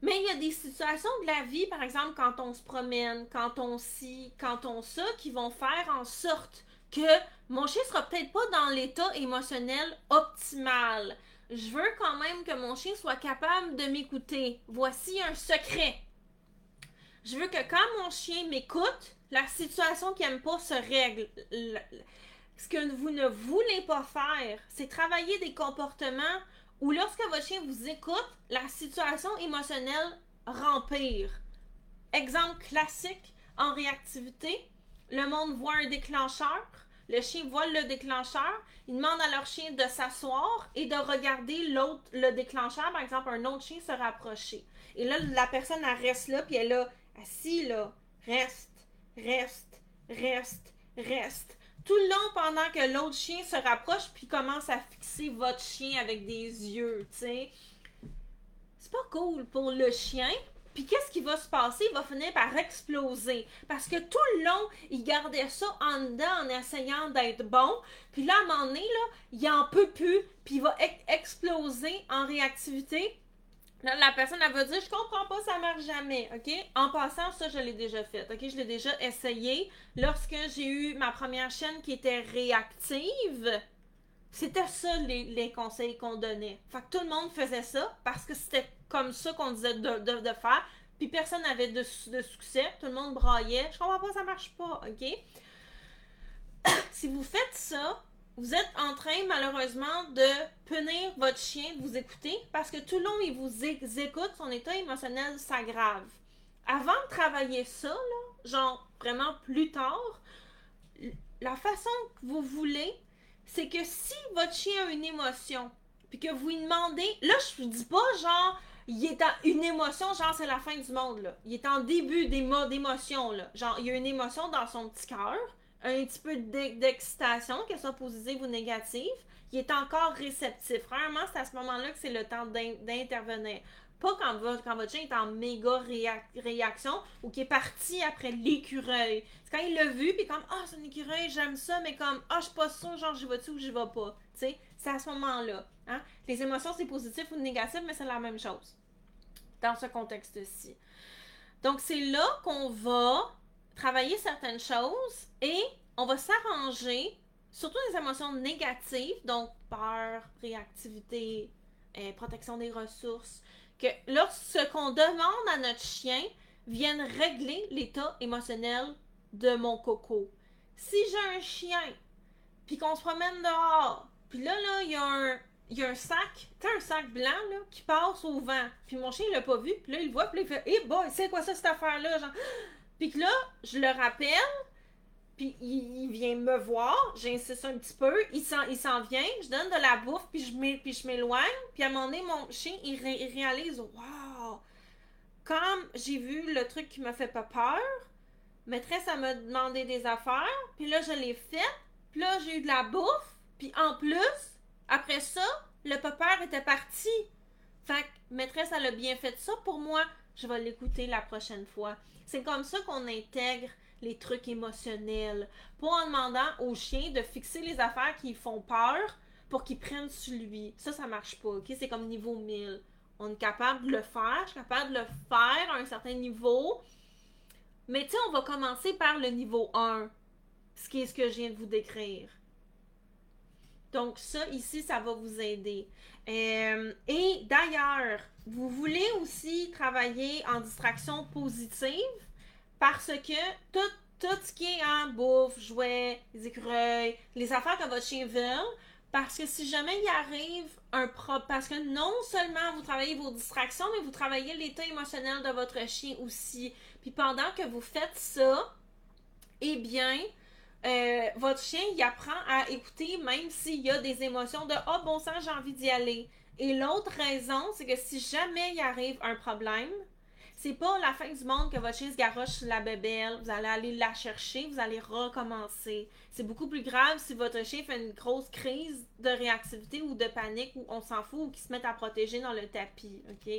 Mais il y a des situations de la vie, par exemple, quand on se promène, quand on s'y, quand on ça, qui vont faire en sorte que mon chien sera peut-être pas dans l'état émotionnel optimal. Je veux quand même que mon chien soit capable de m'écouter. Voici un secret. Je veux que quand mon chien m'écoute, la situation qu'il n'aime pas se règle. Ce que vous ne voulez pas faire, c'est travailler des comportements ou lorsque votre chien vous écoute, la situation émotionnelle rempire. Exemple classique en réactivité, le monde voit un déclencheur, le chien voit le déclencheur, il demande à leur chien de s'asseoir et de regarder l'autre, le déclencheur, par exemple, un autre chien se rapprocher. Et là, la personne, reste là, puis elle est là, assis là, reste, reste, reste, reste tout le long pendant que l'autre chien se rapproche puis commence à fixer votre chien avec des yeux, tu sais. C'est pas cool pour le chien. Puis qu'est-ce qui va se passer? Il va finir par exploser. Parce que tout le long, il gardait ça en dedans en essayant d'être bon. Puis là, à un moment donné, là, il en peut plus. Puis il va exploser en réactivité la personne, elle va dire, je comprends pas, ça marche jamais, OK? En passant, ça, je l'ai déjà fait, OK? Je l'ai déjà essayé lorsque j'ai eu ma première chaîne qui était réactive. C'était ça les, conseils qu'on donnait. Fait que tout le monde faisait ça parce que c'était comme ça qu'on disait de, faire. Puis personne n'avait de, succès. Tout le monde braillait. Je comprends pas, ça marche pas, ok? si vous faites ça, vous êtes en train malheureusement de punir votre chien de vous écouter parce que tout le long il vous écoute, son état émotionnel s'aggrave. Avant de travailler ça, là, genre vraiment plus tard, la façon que vous voulez, c'est que si votre chien a une émotion, puis que vous lui demandez, là je vous dis pas genre il est en une émotion, genre c'est la fin du monde là. Il est en début d'émotion là. Genre il y a une émotion dans son petit cœur, un petit peu d'excitation, qu'elle soit positive ou négative. Il est encore réceptif. Rarement c'est à ce moment-là que c'est le temps d'intervenir. Pas quand, quand, votre chien est en méga réaction ou qui est parti après l'écureuil. C'est quand il l'a vu, puis comme, ah, oh, c'est un écureuil, j'aime ça, mais comme, ah, oh, je suis pas sûre, genre, j'y vais-tu ou j'y vais pas. C'est à ce moment-là. Hein? Les émotions, c'est positif ou négatif, mais c'est la même chose. Dans ce contexte-ci. Donc, c'est là qu'on va travailler certaines choses et on va s'arranger, surtout les émotions négatives, donc peur, réactivité, euh, protection des ressources, que lorsque qu'on demande à notre chien vienne régler l'état émotionnel de mon coco. Si j'ai un chien, puis qu'on se promène dehors, puis là, là, il y a un, y a un sac, tu un sac blanc, là, qui passe au vent. Puis mon chien, il l'a pas vu, puis là, il le voit, puis il fait, eh, boy, c'est quoi ça, cette affaire-là? Genre, puis que là, je le rappelle, puis il, vient me voir, j'insiste un petit peu, il s'en, il s'en vient, je donne de la bouffe, puis je, puis je m'éloigne, puis à un moment donné, mon chien, il, réalise, waouh, comme j'ai vu le truc qui m'a fait pas peur, maîtresse, elle m'a demandé des affaires, puis là, je l'ai fait, puis là, j'ai eu de la bouffe, puis en plus, après ça, le peur était parti. Fait que maîtresse, elle a bien fait ça pour moi, je vais l'écouter la prochaine fois. C'est comme ça qu'on intègre les trucs émotionnels. Pas en demandant au chien de fixer les affaires qui font peur pour qu'il prenne sur lui. Ça, ça marche pas, ok? C'est comme niveau 1000. On est capable de le faire, je suis capable de le faire à un certain niveau. Mais tu sais, on va commencer par le niveau 1, ce qui est ce que je viens de vous décrire. Donc ça, ici, ça va vous aider. Euh, et d'ailleurs, vous voulez aussi travailler en distraction positive parce que tout, tout ce qui est en bouffe, jouets, les écureuils, les affaires que votre chien veut, parce que si jamais il arrive un problème, parce que non seulement vous travaillez vos distractions, mais vous travaillez l'état émotionnel de votre chien aussi. Puis pendant que vous faites ça, eh bien, euh, votre chien, il apprend à écouter même s'il y a des émotions de Oh bon sang, j'ai envie d'y aller. Et l'autre raison, c'est que si jamais il arrive un problème, c'est pas la fin du monde que votre chien se garoche la bébelle, vous allez aller la chercher, vous allez recommencer. C'est beaucoup plus grave si votre chien fait une grosse crise de réactivité ou de panique ou on s'en fout ou qu'il se met à protéger dans le tapis, OK?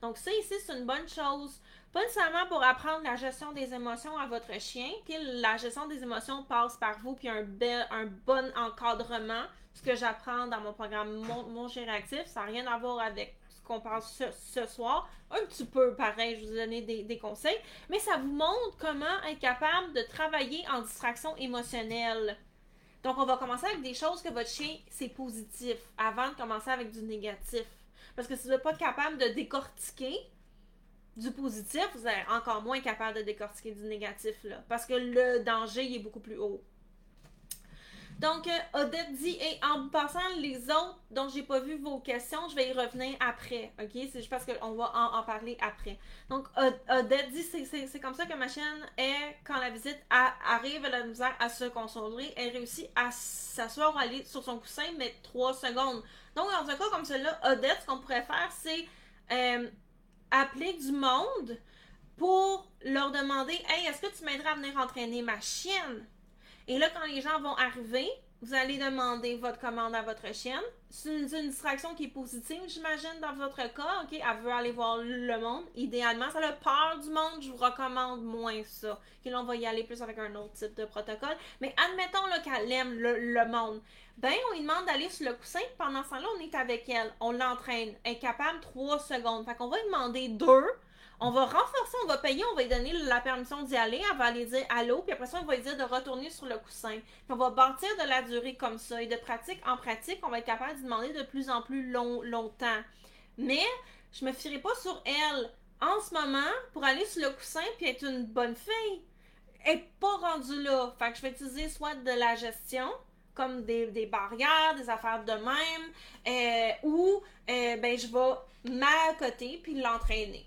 Donc ça ici, c'est une bonne chose. Pas nécessairement pour apprendre la gestion des émotions à votre chien, que la gestion des émotions passe par vous puis un, bel, un bon encadrement. Ce que j'apprends dans mon programme Mon, mon réactif, ça n'a rien à voir avec qu'on parle ce, soir. Un petit peu pareil, je vous ai donné des, conseils, mais ça vous montre comment être capable de travailler en distraction émotionnelle. Donc, on va commencer avec des choses que votre chien, c'est positif, avant de commencer avec du négatif. Parce que si vous n'êtes pas capable de décortiquer du positif, vous êtes encore moins capable de décortiquer du négatif, là. Parce que le danger, il est beaucoup plus haut. Donc, euh, Odette dit, et en passant les autres dont j'ai pas vu vos questions, je vais y revenir après, ok? C'est juste parce qu'on va en, parler après. Donc, Odette dit, c'est comme ça que ma chienne est, quand la visite arrive, elle a misère à se consoler, elle réussit à s'asseoir aller sur son coussin, mais trois secondes. Donc, dans un cas comme celui-là, Odette, ce qu'on pourrait faire, c'est euh, appeler du monde pour leur demander, hey, est-ce que tu m'aiderais à venir entraîner ma chienne? Et là, quand les gens vont arriver, vous allez demander votre commande à votre chienne. C'est une, distraction qui est positive, j'imagine, dans votre cas. OK, elle veut aller voir le monde. Idéalement, ça a peur du monde, je vous recommande moins ça. OK, là, on va y aller plus avec un autre type de protocole. Mais admettons qu'elle aime le, monde. Ben, on lui demande d'aller sur le coussin. Pendant ce temps-là, on est avec elle. On l'entraîne. Elle est capable 3 secondes. Fait qu'on va lui demander deux On va renforcer, on va payer, on va lui donner la permission d'y aller, elle va aller dire allô, puis après ça, on va lui dire de retourner sur le coussin. On va bâtir de la durée comme ça. Et de pratique en pratique, on va être capable de demander de plus en plus long, longtemps. Mais je me fierai pas sur elle en ce moment pour aller sur le coussin puis être une bonne fille. Elle n'est pas rendue là. Fait que je vais utiliser soit de la gestion, comme des, barrières, des affaires de même, euh, ou euh, ben, je vais côté puis l'entraîner,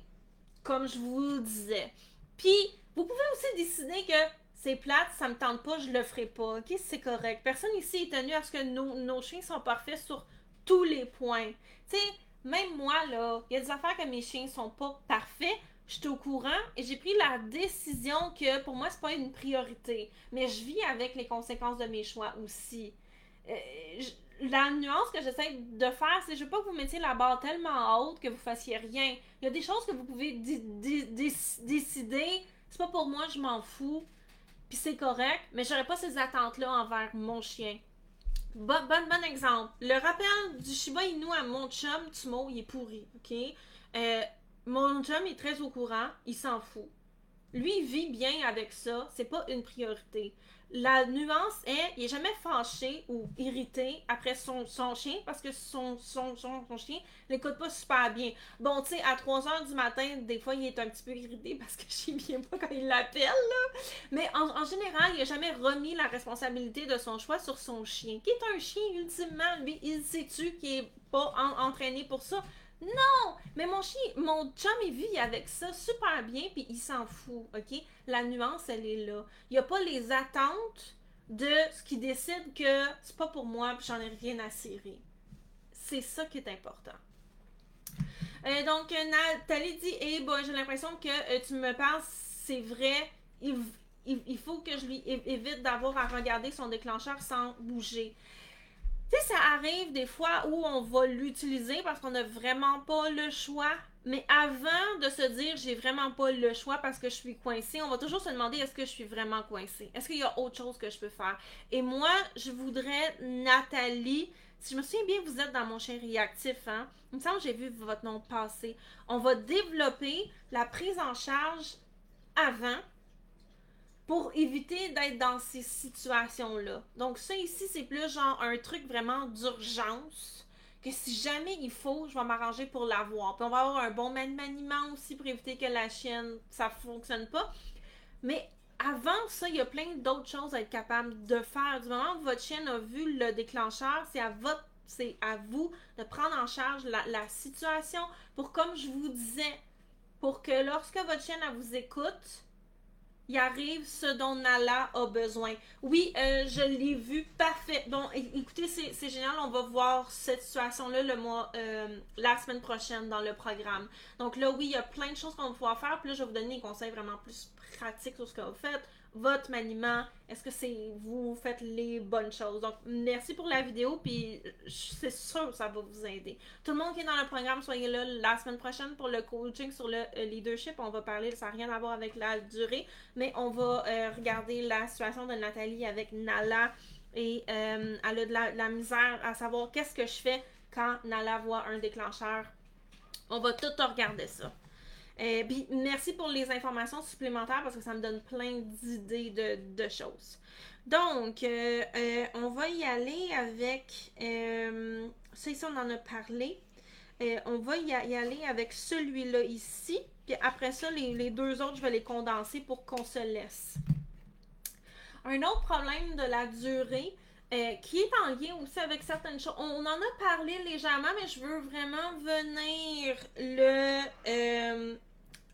comme je vous disais. Puis, vous pouvez aussi décider que c'est plate, ça me tente pas, je le ferai pas. Ok, c'est correct. Personne ici est tenu à ce que nos, nos chiens sont parfaits sur tous les points. Tu sais, même moi, là, il y a des affaires que mes chiens sont pas parfaits. Je suis au courant et j'ai pris la décision que pour moi, c'est pas une priorité. Mais je vis avec les conséquences de mes choix aussi. Euh, la nuance que j'essaie de faire, c'est je veux pas que vous mettiez la barre tellement haute que vous fassiez rien. Il y a des choses que vous pouvez décider. C'est pas pour moi, je m'en fous. Puis c'est correct, mais j'aurais pas ces attentes-là envers mon chien. Bon, bon, exemple. Le rappel du Shiba Inu à mon chum, Tumo, il est pourri, ok? Euh, mon chum est très au courant, il s'en fout. Lui, il vit bien avec ça, c'est pas une priorité. La nuance est, il est jamais fâché ou irrité après son, son chien parce que son, son, son, son chien l'écoute pas super bien. Bon, tu sais, à 3 heures du matin, des fois, il est un petit peu irrité parce que je chien vient pas quand il l'appelle. Mais en, en, général, il a jamais remis la responsabilité de son choix sur son chien, qui est un chien, ultimement. Lui, il sait-tu qu'il est pas entraîné pour ça? Non! Mais mon chien, mon chum, il vit avec ça super bien, puis il s'en fout, OK? La nuance, elle est là. Il n'y a pas les attentes de ce qui décide que c'est pas pour moi, puis j'en ai rien à cirer. C'est ça qui est important. Euh, donc, Nathalie dit Eh, bon, j'ai l'impression que euh, tu me parles, c'est vrai, il, faut que je lui évite d'avoir à regarder son déclencheur sans bouger. Tu sais, ça arrive des fois où on va l'utiliser parce qu'on n'a vraiment pas le choix. Mais avant de se dire j'ai vraiment pas le choix parce que je suis coincée, on va toujours se demander est-ce que je suis vraiment coincée? Est-ce qu'il y a autre chose que je peux faire? Et moi, je voudrais, Nathalie, si je me souviens bien, vous êtes dans mon chien réactif, hein? Il me semble que j'ai vu votre nom passer. On va développer la prise en charge avant pour éviter d'être dans ces situations-là. Donc ça ici, c'est plus genre un truc vraiment d'urgence que si jamais il faut, je vais m'arranger pour l'avoir. Puis on va avoir un bon maniement aussi pour éviter que la chienne, ça fonctionne pas. Mais avant ça, il y a plein d'autres choses à être capable de faire. Du moment que votre chienne a vu le déclencheur, c'est à vous de prendre en charge la, la, situation pour, comme je vous disais, pour que lorsque votre chienne elle vous écoute, il arrive ce dont Nala a besoin. Oui, euh, je l'ai vu parfait. Bon, écoutez, c'est génial. On va voir cette situation-là le mois, euh, la semaine prochaine dans le programme. Donc là, oui, il y a plein de choses qu'on va pouvoir faire. Puis là, je vais vous donner des conseils vraiment plus pratiques sur ce que vous faites votre maniement, est-ce que c'est vous faites les bonnes choses? Donc, merci pour la vidéo, puis c'est sûr que ça va vous aider. Tout le monde qui est dans le programme, soyez là la semaine prochaine pour le coaching sur le euh, leadership. On va parler, ça n'a rien à voir avec la durée, mais on va euh, regarder la situation de Nathalie avec Nala et euh, elle a de la, de la misère à savoir qu'est-ce que je fais quand Nala voit un déclencheur. On va tout regarder ça. Euh, merci pour les informations supplémentaires parce que ça me donne plein d'idées de, choses. Donc, euh, euh, on va y aller avec. ça ici, on en a parlé. on va y, aller avec celui-là ici. Puis après ça, les, deux autres, je vais les condenser pour qu'on se laisse. Un autre problème de la durée, qui est en lien aussi avec certaines choses. On, en a parlé légèrement, mais je veux vraiment venir le,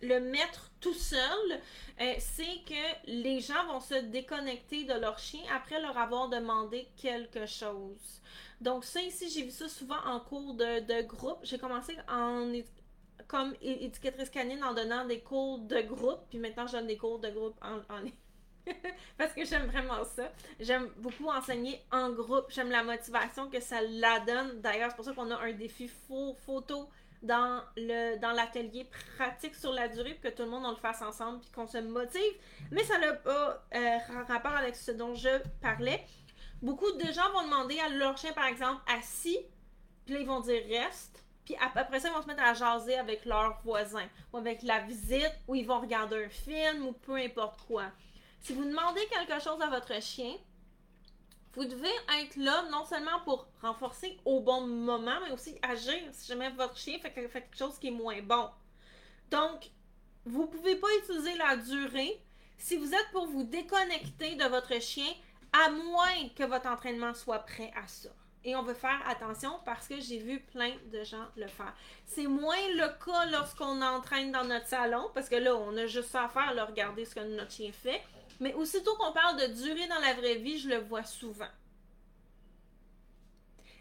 le mettre tout seul, euh, c'est que les gens vont se déconnecter de leur chien après leur avoir demandé quelque chose. Donc ça ici, j'ai vu ça souvent en cours de, groupe. J'ai commencé en comme éducatrice canine en donnant des cours de groupe, puis maintenant je donne des cours de groupe en, ligne. Parce que j'aime vraiment ça. J'aime beaucoup enseigner en groupe. J'aime la motivation que ça la donne. D'ailleurs, c'est pour ça qu'on a un défi photo dans le dans l'atelier pratique sur la durée que tout le monde on le fasse ensemble puis qu'on se motive. Mais ça n'a pas euh, rapport avec ce dont je parlais. Beaucoup de gens vont demander à leur chien, par exemple, assis, puis ils vont dire reste. Puis après ça, ils vont se mettre à jaser avec leurs voisins, ou avec la visite, ou ils vont regarder un film, ou peu importe quoi. Si vous demandez quelque chose à votre chien, vous devez être là non seulement pour renforcer au bon moment, mais aussi agir si jamais votre chien fait quelque chose qui est moins bon. Donc, vous ne pouvez pas utiliser la durée si vous êtes pour vous déconnecter de votre chien, à moins que votre entraînement soit prêt à ça. Et on veut faire attention parce que j'ai vu plein de gens le faire. C'est moins le cas lorsqu'on entraîne dans notre salon, parce que là, on a juste ça à faire, regarder ce que notre chien fait. Mais aussitôt qu'on parle de durée dans la vraie vie, je le vois souvent.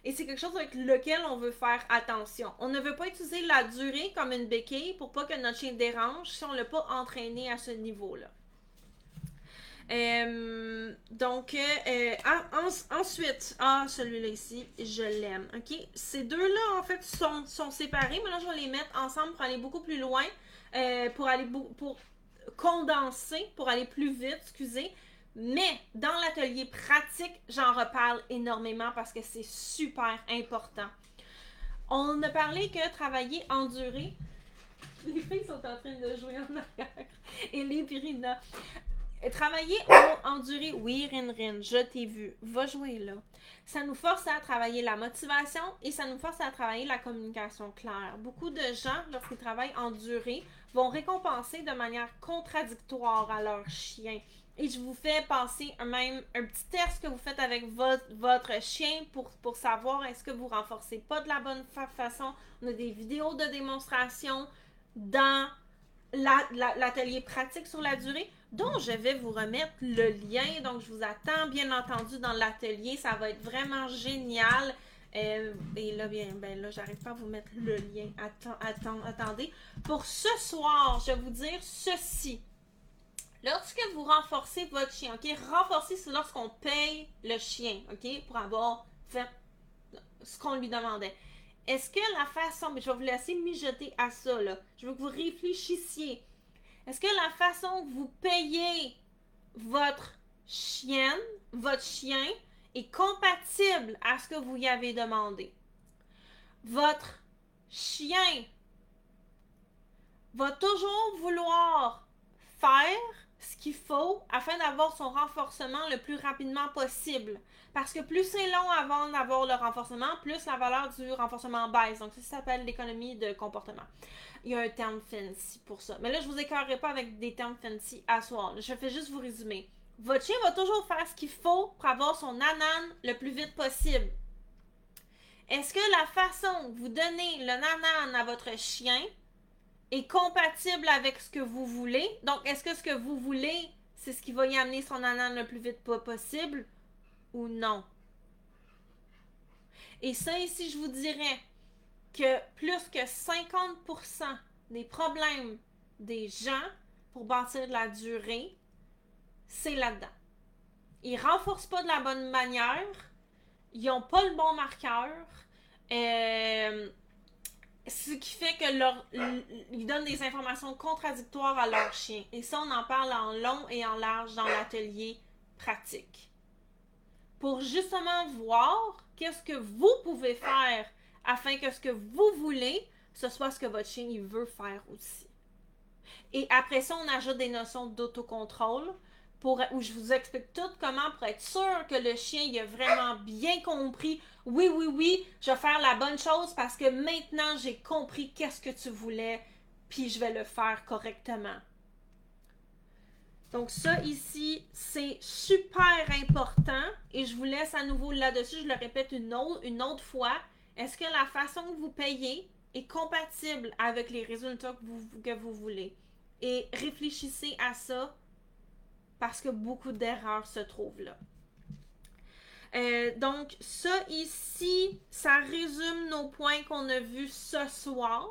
Et c'est quelque chose avec lequel on veut faire attention. On ne veut pas utiliser la durée comme une béquille pour pas que notre chien dérange si on ne l'a pas entraîné à ce niveau-là. Euh, donc, euh, ensuite, ah, celui-là ici, je l'aime. OK? Ces deux-là, en fait, sont, sont séparés, là, je vais les mettre ensemble pour aller beaucoup plus loin, euh, pour aller pour condenser, pour aller plus vite, excusez. Mais dans l'atelier pratique, j'en reparle énormément parce que c'est super important. On a parlé que travailler enduré. Les filles sont en train de jouer en arrière. Et les Pirina. Travailler en enduré, oui, Rin Rin, je t'ai vu, va jouer là. Ça nous force à travailler la motivation et ça nous force à travailler la communication claire. Beaucoup de gens, lorsqu'ils travaillent enduré, vont récompenser de manière contradictoire à leur chien. Et je vous fais passer un, même un petit test que vous faites avec votre, chien pour, pour savoir est-ce que vous renforcez pas de la bonne façon? On a des vidéos de démonstration dans l'atelier pratique sur la durée dont je vais vous remettre le lien. Donc, je vous attends bien entendu dans l'atelier. Ça va être vraiment génial. Et là, bien, ben là, j'arrive pas à vous mettre le lien. Attends, attendez. Pour ce soir, je vais vous dire ceci. Lorsque vous renforcez votre chien, OK? Renforcer, c'est lorsqu'on paye le chien, OK? Pour avoir fait ce qu'on lui demandait. Est-ce que la façon, mais je vais vous laisser mijoter à ça, là. Je veux que vous réfléchissiez. Est-ce que la façon que vous payez votre chienne, votre chien, est compatible à ce que vous y avez demandé? Votre chien va toujours vouloir faire ce qu'il faut afin d'avoir son renforcement le plus rapidement possible. Parce que plus c'est long avant d'avoir le renforcement, plus la valeur du renforcement baisse. Donc, ça s'appelle l'économie de comportement. Il y a un terme fancy pour ça. Mais là, je vous écœurerai pas avec des termes fancy à soir. Je fais juste vous résumer. Votre chien va toujours faire ce qu'il faut pour avoir son nanan le plus vite possible. Est-ce que la façon que vous donnez le nanan à votre chien est compatible avec ce que vous voulez? Donc, est-ce que ce que vous voulez, c'est ce qui va y amener son nanan le plus vite possible ou non? Et ça, ici, je vous dirais, que plus que 50% des problèmes des gens pour bâtir de la durée, c'est là-dedans. Ils renforcent pas de la bonne manière, ils ont pas le bon marqueur, euh, ce qui fait que leur, ils donnent des informations contradictoires à leur chien. Et ça, on en parle en long et en large dans l'atelier pratique. Pour justement voir qu'est-ce que vous pouvez faire afin que ce que vous voulez, ce soit ce que votre chien veut faire aussi. Et après ça, on ajoute des notions d'autocontrôle où je vous explique tout comment pour être sûr que le chien il a vraiment bien compris. Oui, oui, oui, je vais faire la bonne chose parce que maintenant j'ai compris qu'est-ce que tu voulais, puis je vais le faire correctement. Donc ça ici, c'est super important et je vous laisse à nouveau là-dessus, je le répète une autre, une autre fois. Est-ce que la façon que vous payez est compatible avec les résultats que vous voulez? Et réfléchissez à ça parce que beaucoup d'erreurs se trouvent là. Euh, donc, ça ici, ça résume nos points qu'on a vus ce soir.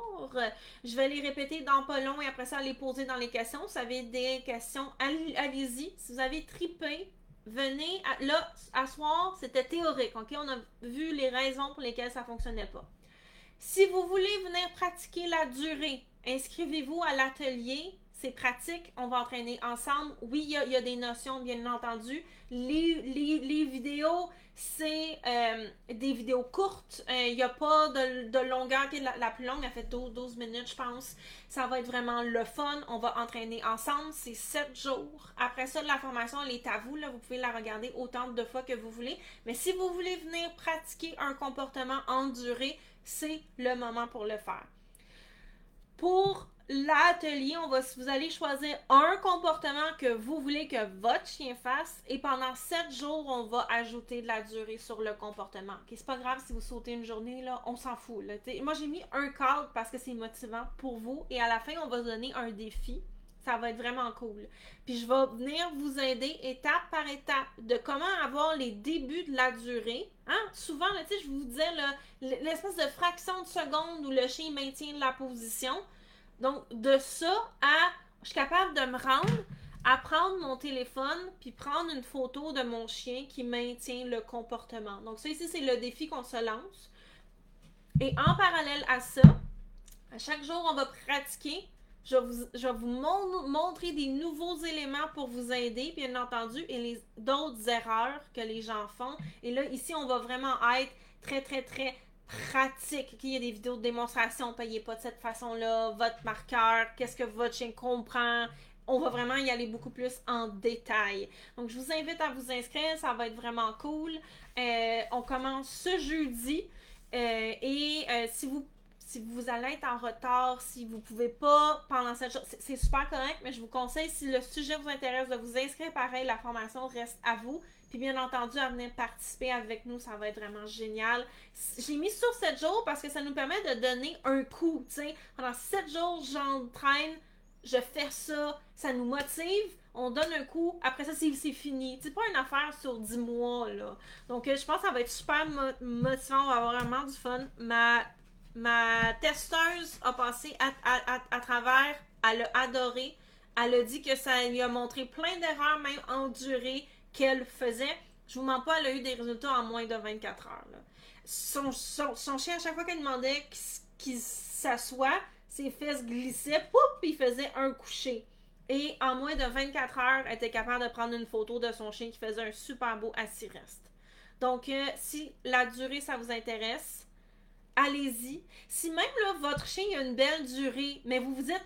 Je vais les répéter dans pas long et après ça, les poser dans les questions. Vous avez des questions, allez-y. Si vous avez tripé, venez, là, à soir, c'était théorique, ok? On a vu les raisons pour lesquelles ça fonctionnait pas. Si vous voulez venir pratiquer la durée, inscrivez-vous à l'atelier. C'est pratique, on va entraîner ensemble. Oui, il y, a des notions, bien entendu. Les, vidéos, c'est euh, des vidéos courtes. Euh, il n'y a pas de, longueur qui est la, plus longue, elle fait 12, 12, minutes, je pense. Ça va être vraiment le fun. On va entraîner ensemble. C'est 7 jours. Après ça, la formation, elle est à vous. Vous pouvez la regarder autant de fois que vous voulez. Mais si vous voulez venir pratiquer un comportement enduré, c'est le moment pour le faire. Pour l'atelier, on va, vous allez choisir un comportement que vous voulez que votre chien fasse et pendant sept jours, on va ajouter de la durée sur le comportement. Ce c'est pas grave si vous sautez une journée, là, on s'en fout. moi, j'ai mis un cadre parce que c'est motivant pour vous et à la fin, on va donner un défi. Ça va être vraiment cool. Puis je vais venir vous aider étape par étape de comment avoir les débuts de la durée. Hein? Souvent, je vous disais l'espèce de fraction de seconde où le chien maintient la position. Donc, de ça à je suis capable de me rendre à prendre mon téléphone puis prendre une photo de mon chien qui maintient le comportement. Donc, ça ici, c'est le défi qu'on se lance. Et en parallèle à ça, à chaque jour, on va pratiquer. Je vais vous, je vous montrer des nouveaux éléments pour vous aider, bien entendu, et les d'autres erreurs que les gens font. Et là, ici, on va vraiment être très, très, très pratique. Il y a des vidéos de démonstration, payez pas de cette façon-là, votre marqueur, qu'est-ce que votre chien comprend. On va vraiment y aller beaucoup plus en détail. Donc, je vous invite à vous inscrire, ça va être vraiment cool. Euh, on commence ce jeudi. Euh, et euh, si vous si vous allez être en retard, si vous pouvez pas pendant cette journée, c'est super correct, mais je vous conseille, si le sujet vous intéresse, de vous inscrire pareil, la formation reste à vous. Puis bien entendu, à venir participer avec nous, ça va être vraiment génial. J'ai mis sur 7 jours parce que ça nous permet de donner un coup. sais. Pendant 7 jours, j'entraîne, je fais ça, ça nous motive. On donne un coup, après ça, c'est fini. C'est pas une affaire sur 10 mois, là. Donc, euh, je pense que ça va être super motivant, on va avoir vraiment du fun. Ma, ma testeuse a passé à, à travers, elle a adoré. Elle a dit que ça lui a montré plein d'erreurs, même endurées qu'elle faisait, je vous mens pas, elle a eu des résultats en moins de 24 heures. Son, chien, à chaque fois qu'elle demandait qu'il s'assoit, ses fesses glissaient, pouf, il faisait un coucher. Et en moins de 24 heures, elle était capable de prendre une photo de son chien qui faisait un super beau assis-reste. Donc, euh, si la durée, ça vous intéresse, allez-y. Si même là, votre chien a une belle durée, mais vous vous dites,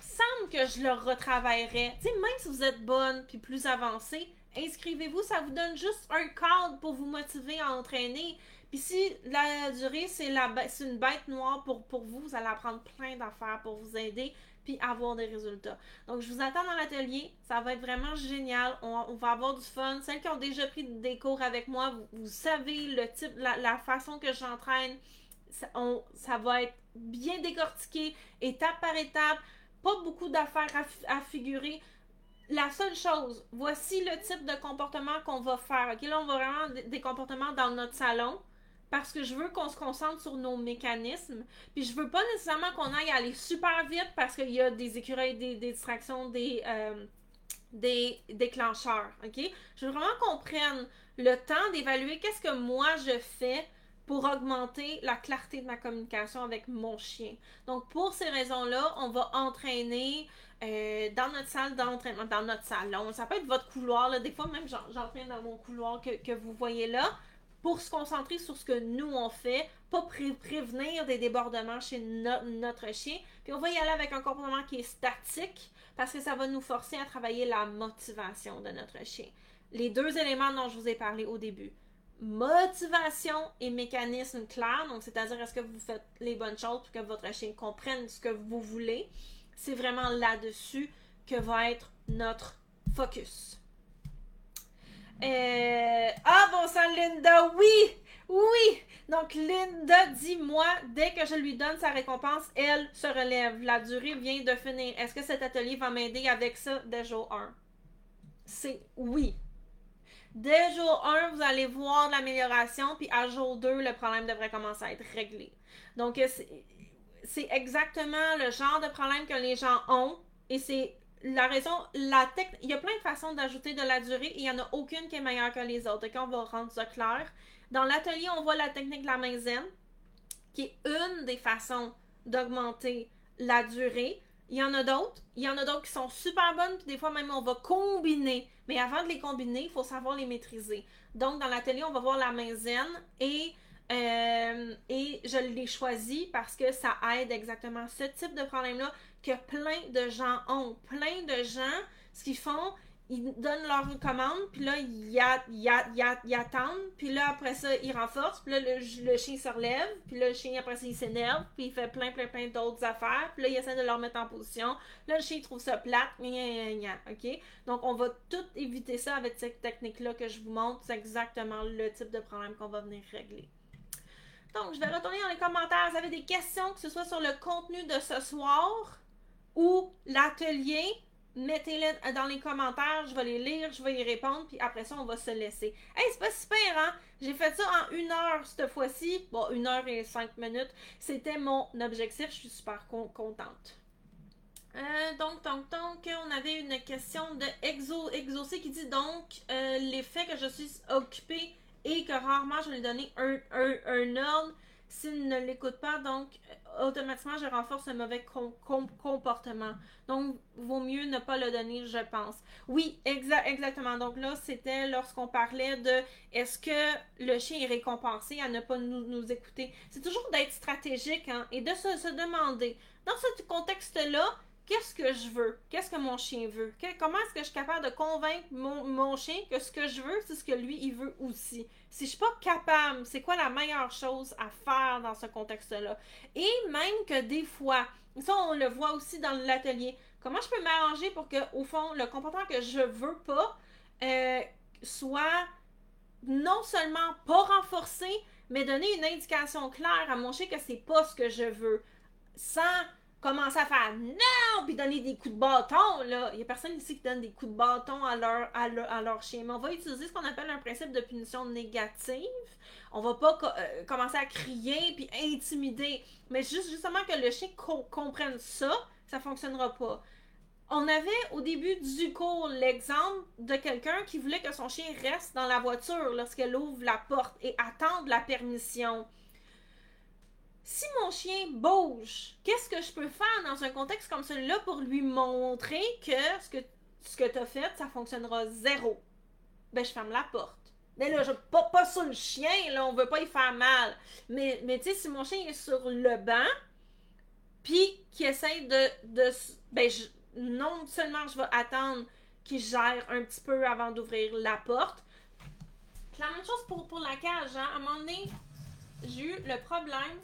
semble que je le retravaillerais. Tu sais, même si vous êtes bonne puis plus avancée, inscrivez-vous, ça vous donne juste un cadre pour vous motiver à entraîner. Puis si la durée, c'est une bête noire pour, vous, vous allez apprendre plein d'affaires pour vous aider puis avoir des résultats. Donc, je vous attends dans l'atelier. Ça va être vraiment génial. On, va avoir du fun. Celles qui ont déjà pris des cours avec moi, vous, savez le type, la, façon que j'entraîne. Ça, va être bien décortiqué, étape par étape. Pas beaucoup d'affaires à figurer la seule chose, voici le type de comportement qu'on va faire. OK, là, on va vraiment des comportements dans notre salon parce que je veux qu'on se concentre sur nos mécanismes. Puis je veux pas nécessairement qu'on aille aller super vite parce qu'il y a des écureuils, des, distractions, des, euh, des déclencheurs. OK? Je veux vraiment qu'on prenne le temps d'évaluer qu'est-ce que moi je fais pour augmenter la clarté de ma communication avec mon chien. Donc, pour ces raisons-là, on va entraîner euh, dans notre salle d'entraînement, dans notre salon. Ça peut être votre couloir. Des fois, même, j'entraîne dans mon couloir que, vous voyez là pour se concentrer sur ce que nous on fait, pas prévenir des débordements chez notre chien. Puis on va y aller avec un comportement qui est statique parce que ça va nous forcer à travailler la motivation de notre chien. Les deux éléments dont je vous ai parlé au début motivation et mécanisme clair, donc c'est-à-dire est-ce que vous faites les bonnes choses pour que votre chien comprenne ce que vous voulez, c'est vraiment là-dessus que va être notre focus. Euh, ah bon sang Linda, oui, oui. Donc Linda dit moi dès que je lui donne sa récompense, elle se relève. La durée vient de finir. Est-ce que cet atelier va m'aider avec ça dès jour 1? C'est oui. Dès jour 1, vous allez voir l'amélioration, puis à jour 2, le problème devrait commencer à être réglé. Donc, euh, c'est exactement le genre de problème que les gens ont, et c'est la raison, la il y a plein de façons d'ajouter de la durée, et il n'y en a aucune qui est meilleure que les autres. quand on va rendre ça clair. Dans l'atelier, on voit la technique de la main zen, qui est une des façons d'augmenter la durée. Il y en a d'autres. Il y en a d'autres qui sont super bonnes, des fois même on va combiner. Mais avant de les combiner, il faut savoir les maîtriser. Donc, dans l'atelier, on va voir la main zen et, euh, et je l'ai choisi parce que ça aide exactement ce type de problème-là que plein de gens ont. Plein de gens, ce qu'ils font, ils donnent leur commande, puis là, ils, attendent, puis là, après ça, ils renforcent, puis là, le, chien se relève, puis là, le chien, après ça, il s'énerve, puis il fait plein, plein, plein d'autres affaires, puis là, il essaie de leur mettre en position. Là, le chien, il trouve ça plate, OK? Donc, on va tout éviter ça avec cette technique-là que je vous montre. C'est exactement le type de problème qu'on va venir régler. Donc, je vais retourner dans les commentaires. Vous avez des questions, que ce soit sur le contenu de ce soir ou l'atelier mettez-les dans les commentaires, je vais les lire, je vais y répondre, puis après ça, on va se laisser. Hey, c'est pas super, hein? J'ai fait ça en une heure cette fois-ci. Bon, une heure et cinq minutes. C'était mon objectif. Je suis super contente. Euh, donc, donc, donc, on avait une question de Exo, Exaucé qui dit donc euh, l'effet que je suis occupée et que rarement je lui donner un, un, ordre s'il ne l'écoute pas, donc euh, automatiquement, je renforce un mauvais comportement. Donc, vaut mieux ne pas le donner, je pense. Oui, exactement. Donc là, c'était lorsqu'on parlait de est-ce que le chien est récompensé à ne pas nous, écouter? C'est toujours d'être stratégique hein, et de se demander, dans ce contexte-là, qu'est-ce que je veux? Qu'est-ce que mon chien veut? comment est-ce que je suis capable de convaincre mon, chien que ce que je veux, c'est ce que lui, il veut aussi? Si je suis pas capable, c'est quoi la meilleure chose à faire dans ce contexte-là? Et même que des fois, ça, on le voit aussi dans l'atelier, comment je peux m'arranger pour que, au fond, le comportement que je veux pas euh, soit non seulement pas renforcé, mais donner une indication claire à mon chien que c'est pas ce que je veux. Sans commencer à faire non, puis donner des coups de bâton, là. Il n'y a personne ici qui donne des coups de bâton à leur, à leur, chien. Mais on va utiliser ce qu'on appelle un principe de punition négative. On va pas euh, commencer à crier puis intimider. Mais juste justement que le chien comprenne ça, ça fonctionnera pas. On avait au début du cours l'exemple de quelqu'un qui voulait que son chien reste dans la voiture lorsqu'elle ouvre la porte et attende la permission si mon chien bouge, qu'est-ce que je peux faire dans un contexte comme celui-là pour lui montrer que ce que, ce tu as fait, ça fonctionnera zéro? Ben, je ferme la porte. Mais là, je pas, pas sur le chien, là, on veut pas y faire mal. Mais, mais tu sais, si mon chien est sur le banc, puis qu'il essaie de. de ben, non seulement je vais attendre qu'il gère un petit peu avant d'ouvrir la porte. La même chose pour, pour la cage, hein. À un moment donné, j'ai eu le problème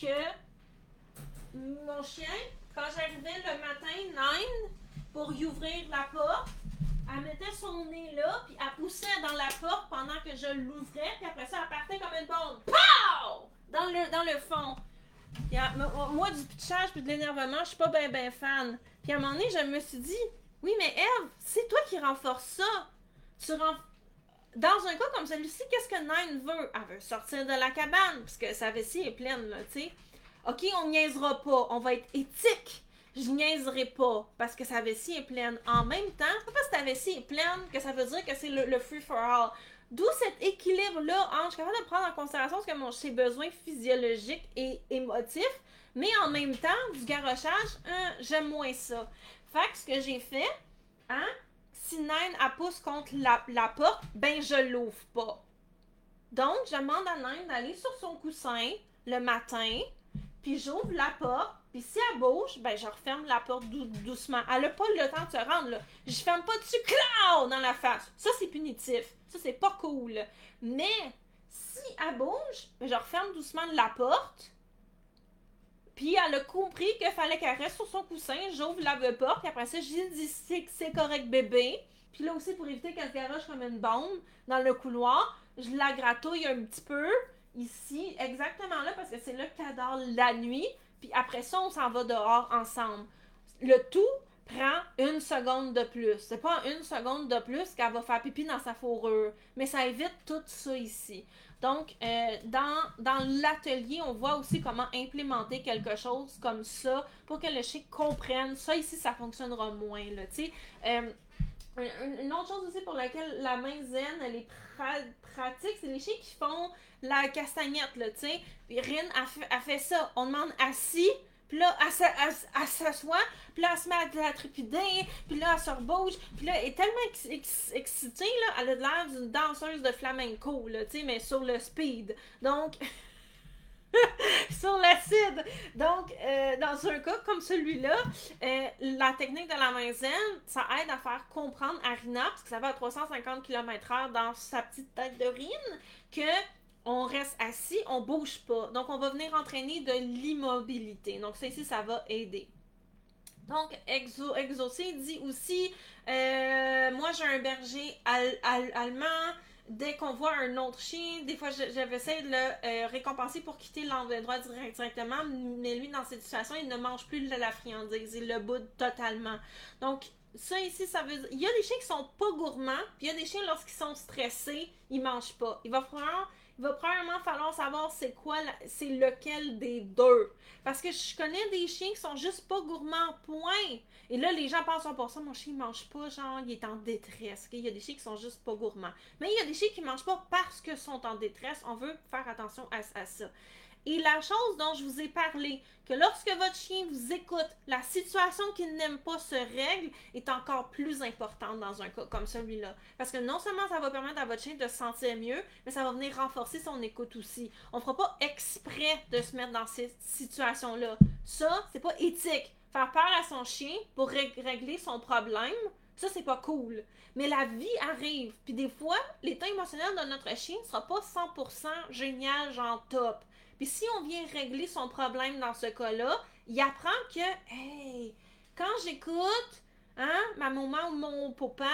que mon chien, quand j'arrivais le matin, Nine, pour y ouvrir la porte, elle mettait son nez là, puis elle poussait dans la porte pendant que je l'ouvrais, puis après ça, elle partait comme une bombe. Pow! Dans le, dans le fond. moi, du pitchage puis de l'énervement, je suis pas bien ben fan. Puis à un moment donné, je me suis dit, oui, mais Eve, c'est toi qui renforce ça. Tu renforces dans un cas comme celui-ci, qu'est-ce que Nine veut? Elle veut sortir de la cabane, parce que sa vessie est pleine, là, tu sais. OK, on niaisera pas, on va être éthique. Je niaiserai pas, parce que sa vessie est pleine. En même temps, c'est pas parce que ta vessie est pleine que ça veut dire que c'est le, free for all. D'où cet équilibre-là entre je suis capable de prendre en considération ce que mon, ses besoins physiologiques et émotifs, mais en même temps, du garochage, hein, j'aime moins ça. Fait que ce que j'ai fait, hein, si Naine a pousse contre la, porte, ben je l'ouvre pas. Donc, je demande à Naine d'aller sur son coussin le matin, puis j'ouvre la porte, puis si elle bouge, ben je referme la porte doucement. Elle n'a pas le temps de se rendre, là. Je ferme pas dessus, cloud dans la face. Ça, c'est punitif. Ça, c'est pas cool. Mais, si elle bouge, ben je referme doucement la porte, puis elle a compris qu'il fallait qu'elle reste sur son coussin. J'ouvre la porte. Puis après ça, j'ai dit c'est correct bébé. Puis là aussi, pour éviter qu'elle se garoche comme une bombe dans le couloir, je la gratouille un petit peu ici, exactement là, parce que c'est là qu'elle dort la nuit. Puis après ça, on s'en va dehors ensemble. Le tout prend une seconde de plus. C'est pas une seconde de plus qu'elle va faire pipi dans sa fourrure. Mais ça évite tout ça ici. Donc, euh, dans, l'atelier, on voit aussi comment implémenter quelque chose comme ça pour que le chien comprenne. Ça, ici, ça fonctionnera moins. Là, euh, une autre chose aussi pour laquelle la main zen, elle est pratique, c'est les chiens qui font la castagnette, là. Rin a fait, a fait ça. On demande assis, puis là, elle, s'assoit, puis là, elle se met à, à trépider, puis là, elle se rebouge, puis là, elle est tellement excitée, là, elle a l'air d'une danseuse de flamenco, là, tu sais, mais sur le speed. Donc... sur l'acide. Donc, euh, dans un cas comme celui-là, euh, la technique de la main zen, ça aide à faire comprendre à Rina, parce que ça va à 350 km/h dans sa petite tête de rine, que on reste assis, on bouge pas. Donc, on va venir entraîner de l'immobilité. Donc, ça ici, ça va aider. Donc, Exo, dit aussi, euh, moi j'ai un berger allemand, dès qu'on voit un autre chien, des fois, essayé de le euh, récompenser pour quitter l'endroit directement, mais lui, dans cette situation, il ne mange plus de la friandise, il le boude totalement. Donc, ça ici, ça veut dire. Il y a des chiens qui sont pas gourmands, puis il y a des chiens, lorsqu'ils sont stressés, ils mangent pas. Il va falloir va probablement falloir savoir c'est quoi, c'est lequel des deux. Parce que je connais des chiens qui sont juste pas gourmands, point. Et là, les gens pensent, pour ça, mon chien, il mange pas, genre, il est en détresse. Il y a des chiens qui sont juste pas gourmands. Mais il y a des chiens qui mangent pas parce qu'ils sont en détresse. On veut faire attention à ça. Et la chose dont je vous ai parlé, que lorsque votre chien vous écoute, la situation qu'il n'aime pas se règle est encore plus importante dans un cas comme celui-là. Parce que non seulement ça va permettre à votre chien de se sentir mieux, mais ça va venir renforcer son écoute aussi. On ne fera pas exprès de se mettre dans cette situation-là. Ça, c'est pas éthique. Faire peur à son chien pour régler son problème, ça, c'est pas cool. Mais la vie arrive. Puis des fois, l'état émotionnel de notre chien ne sera pas 100% génial, genre top. Puis si on vient régler son problème dans ce cas-là, il apprend que, hey, quand j'écoute, hein, ma maman ou mon papa,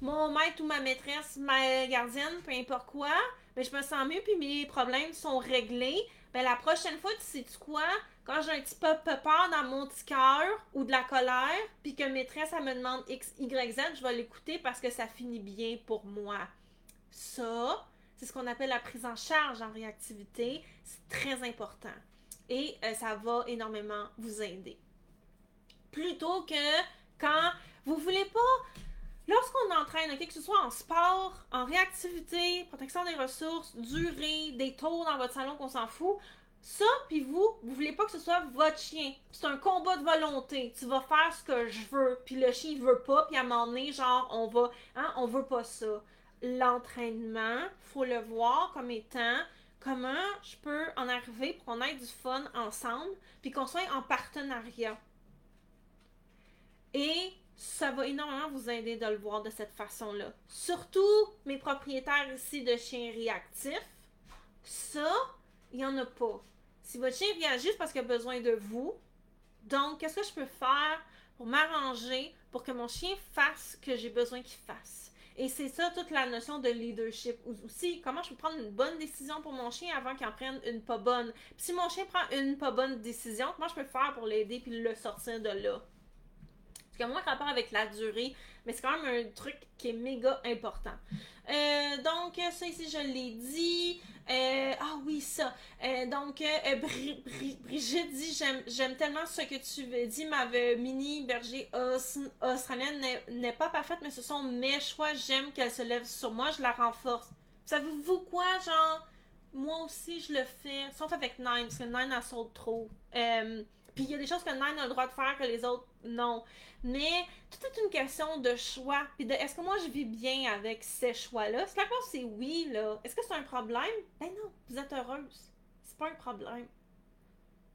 mon maître ou ma maîtresse, ma gardienne, peu importe quoi, mais ben, je me sens mieux puis mes problèmes sont réglés. Ben la prochaine fois, tu sais -tu quoi? Quand j'ai un petit peu peur dans mon petit cœur ou de la colère, puis que maîtresse, elle me demande X, Y, Z, je vais l'écouter parce que ça finit bien pour moi. Ça, c'est ce qu'on appelle la prise en charge en réactivité. C'est très important. Et euh, ça va énormément vous aider. Plutôt que quand vous voulez pas Lorsqu'on entraîne, que ce soit en sport, en réactivité, protection des ressources, durée, des tours dans votre salon qu'on s'en fout, ça, puis vous, vous voulez pas que ce soit votre chien. C'est un combat de volonté. Tu vas faire ce que je veux, puis le chien il veut pas, puis à un moment donné, genre, on va, hein, on veut pas ça l'entraînement, faut le voir comme étant comment je peux en arriver pour qu'on ait du fun ensemble, puis qu'on soit en partenariat. Et ça va énormément vous aider de le voir de cette façon-là. Surtout mes propriétaires ici de chiens réactifs, ça, il n'y en a pas. Si votre chien réagit, c'est parce qu'il a besoin de vous. Donc, qu'est-ce que je peux faire pour m'arranger pour que mon chien fasse ce que j'ai besoin qu'il fasse? Et c'est ça toute la notion de leadership. Aussi, comment je peux prendre une bonne décision pour mon chien avant qu'il en prenne une pas bonne? Puis si mon chien prend une pas bonne décision, comment je peux faire pour l'aider puis le sortir de là? C'est moins rapport avec la durée, mais c'est quand même un truc qui est méga important. Euh, donc, ça ici, je l'ai dit. Euh, ah oui, ça. Euh, donc, Brigitte dit J'aime tellement ce que tu dis. Ma mini berger australienne n'est pas parfaite, mais ce sont mes choix. J'aime qu'elle se lève sur moi. Je la renforce. Savez-vous quoi, genre? Moi aussi, je le fais. Sauf avec Nine, parce que Nine, elle saute trop. Puis il y a des choses que Nine a le droit de faire que les autres, non. Mais tout est une question de choix. Puis de est-ce que moi je vis bien avec ces choix-là? Si la réponse c'est oui, là, est-ce que c'est un problème? Ben non, vous êtes heureuse. C'est pas un problème.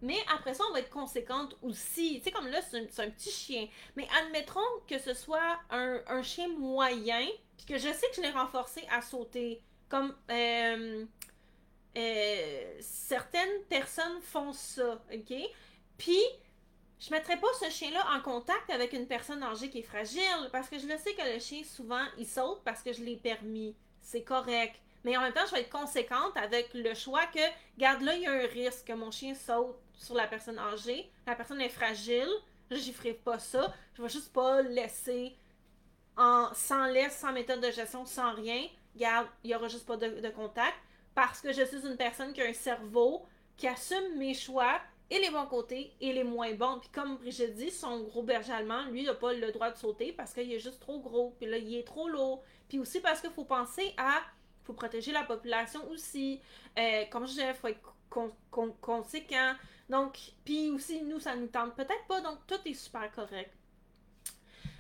Mais après ça, on va être conséquente aussi. Tu sais, comme là, c'est un, petit chien. Mais admettrons que ce soit un, chien moyen, puis que je sais que je l'ai renforcé à sauter. Comme euh, euh, certaines personnes font ça, OK? Puis, je mettrais pas ce chien-là en contact avec une personne âgée qui est fragile parce que je le sais que le chien, souvent, il saute parce que je l'ai permis. C'est correct. Mais en même temps, je vais être conséquente avec le choix que, garde là, il y a un risque que mon chien saute sur la personne âgée. La personne est fragile. Je ferai pas ça. Je vais juste pas laisser en, sans laisse, sans méthode de gestion, sans rien. Garde, il y aura juste pas de contact. Parce que je suis une personne qui a un cerveau, qui assume mes choix, et les bons côtés et les moins bons. Puis comme Brigitte dit, son gros berger allemand, lui, il n'a pas le droit de sauter parce qu'il est juste trop gros. Puis là, il est trop lourd. Puis aussi parce qu'il faut penser à... faut protéger la population aussi. Euh, comme je disais, il faut être conséquent. Donc, puis aussi, nous, ça nous tente peut-être pas, donc tout est super correct.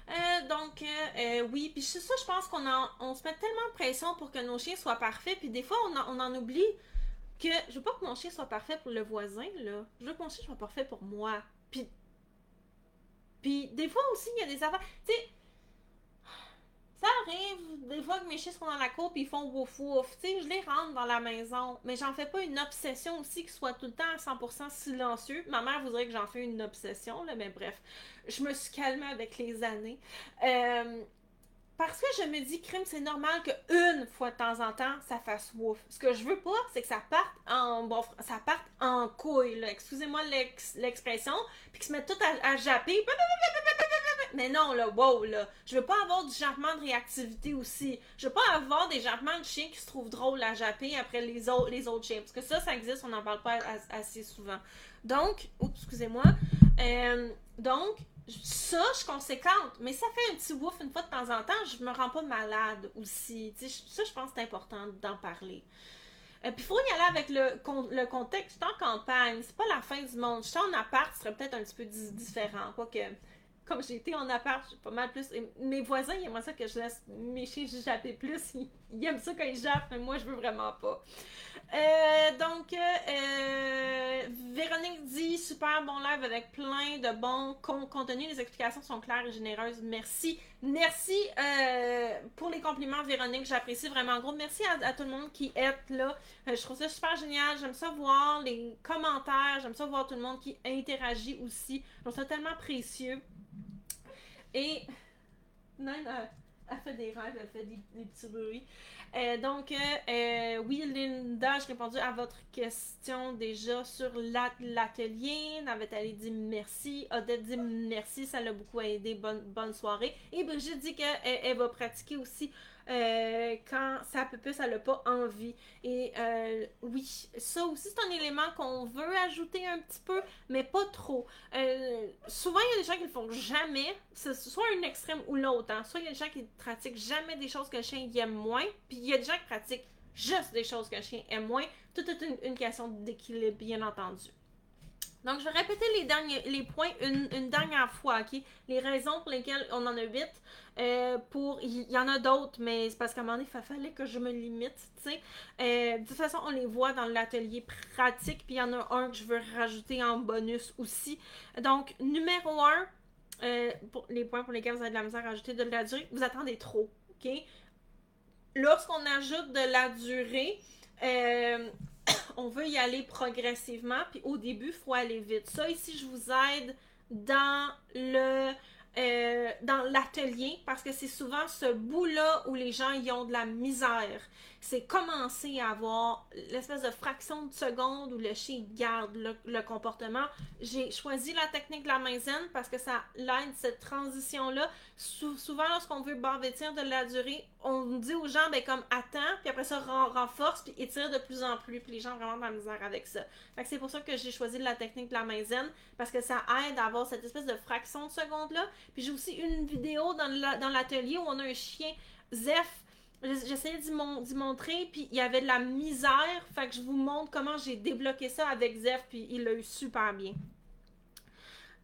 Euh, donc, euh, oui, puis ça, je pense qu'on on se met tellement de pression pour que nos chiens soient parfaits, puis des fois, on en oublie que je veux pas que mon chien soit parfait pour le voisin, là. Je veux que mon chien soit parfait pour moi. Puis, puis des fois aussi, il y a des affaires. Tu sais, ça arrive des fois que mes chiens sont dans la cour et ils font wouf wouf. Tu sais, je les rentre dans la maison. Mais j'en fais pas une obsession aussi qu'ils soient tout le temps à 100% silencieux. Ma mère voudrait que j'en fais une obsession, là, mais bref. Je me suis calmée avec les années. Euh, parce que je me dis, crime, c'est normal qu'une fois de temps en temps, ça fasse wouf. Ce que je veux pas, c'est que ça parte en bon, ça parte en couille. Excusez-moi l'expression. Puis qu'ils se mettent tout à, japper. Mais non, là, wow, là. Je veux pas avoir du jappement de réactivité aussi. Je veux pas avoir des jappements de chiens qui se trouvent drôles à japper après les autres, les autres chiens. Parce que ça, ça existe, on n'en parle pas assez souvent. Donc, oups, excusez-moi. Euh, donc, ça, je suis conséquente, mais ça fait un petit wouf une fois de temps en temps, je me rends pas malade aussi. ça, je pense que c'est important d'en parler. Euh, puis, il faut y aller avec le, le contexte. Je en campagne, c'est pas la fin du monde. Je suis en appart, ce serait peut-être un petit peu différent. Quoique, comme j'ai été en appart, pas mal plus. mes voisins, ils aiment ça que je laisse mes chiens japper plus. Ils, aiment ça quand ils jappent, mais moi, je veux vraiment pas. Euh, donc, euh, Véronique dit super bon live avec plein de bons contenus. Les explications sont claires et généreuses. Merci. Merci euh, pour les compliments, Véronique. J'apprécie vraiment gros. Merci à, tout le monde qui est là. je trouve ça super génial. J'aime ça voir les commentaires. J'aime ça voir tout le monde qui interagit aussi. Je trouve tellement précieux. Et Nine a, fait des rêves, elle fait des, petits bruits. Euh, donc, euh, euh, oui, Linda, j'ai répondu à votre question déjà sur l'atelier. Navette dit merci. Odette dit merci, ça l'a beaucoup aidé. Bonne, bonne soirée. Et Brigitte dit qu'elle elle va pratiquer aussi euh, quand sa plus, elle n'a pas envie. Et euh, oui, ça aussi, c'est un élément qu'on veut ajouter un petit peu, mais pas trop. Euh, souvent, il y a des gens qui le font jamais. C'est soit un extrême ou l'autre. Hein. Soit il y a des gens qui pratiquent jamais des choses que le chien aime moins, puis il y a des gens qui pratiquent juste des choses que le chien aime moins. Tout est une, une question d'équilibre, bien entendu. Donc, je vais répéter les, points une, dernière fois, OK? Les raisons pour lesquelles on en a huit. Euh, pour, il y, en a d'autres, mais c'est parce qu'à un moment donné, il fallait que je me limite, tu sais. Euh, de toute façon, on les voit dans l'atelier pratique, puis il y en a un que je veux rajouter en bonus aussi. Donc, numéro un, euh, les points pour lesquels vous avez de la misère à ajouter de la durée, vous attendez trop, OK? Lorsqu'on ajoute de la durée, on veut y aller progressivement, puis au début, il faut aller vite. Ça, ici, je vous aide dans le euh, dans l'atelier parce que c'est souvent ce bout-là où les gens y ont de la misère. C'est commencer à avoir l'espèce de fraction de seconde où le chien garde le, comportement. J'ai choisi la technique de la main zen parce que ça l'aide cette transition-là. souvent, lorsqu'on veut barbétir de la durée, on dit aux gens, ben comme attends, puis après ça, renforce, puis étire de plus en plus. Puis les gens vraiment de la misère avec ça. Fait c'est pour ça que j'ai choisi la technique de la main zen parce que ça aide à avoir cette espèce de fraction de seconde-là. Puis j'ai aussi une vidéo dans l'atelier où on a un chien, Zef, j'essayais d'y montrer, puis il y avait de la misère. Fait que je vous montre comment j'ai débloqué ça avec Zef, puis il l'a eu super bien.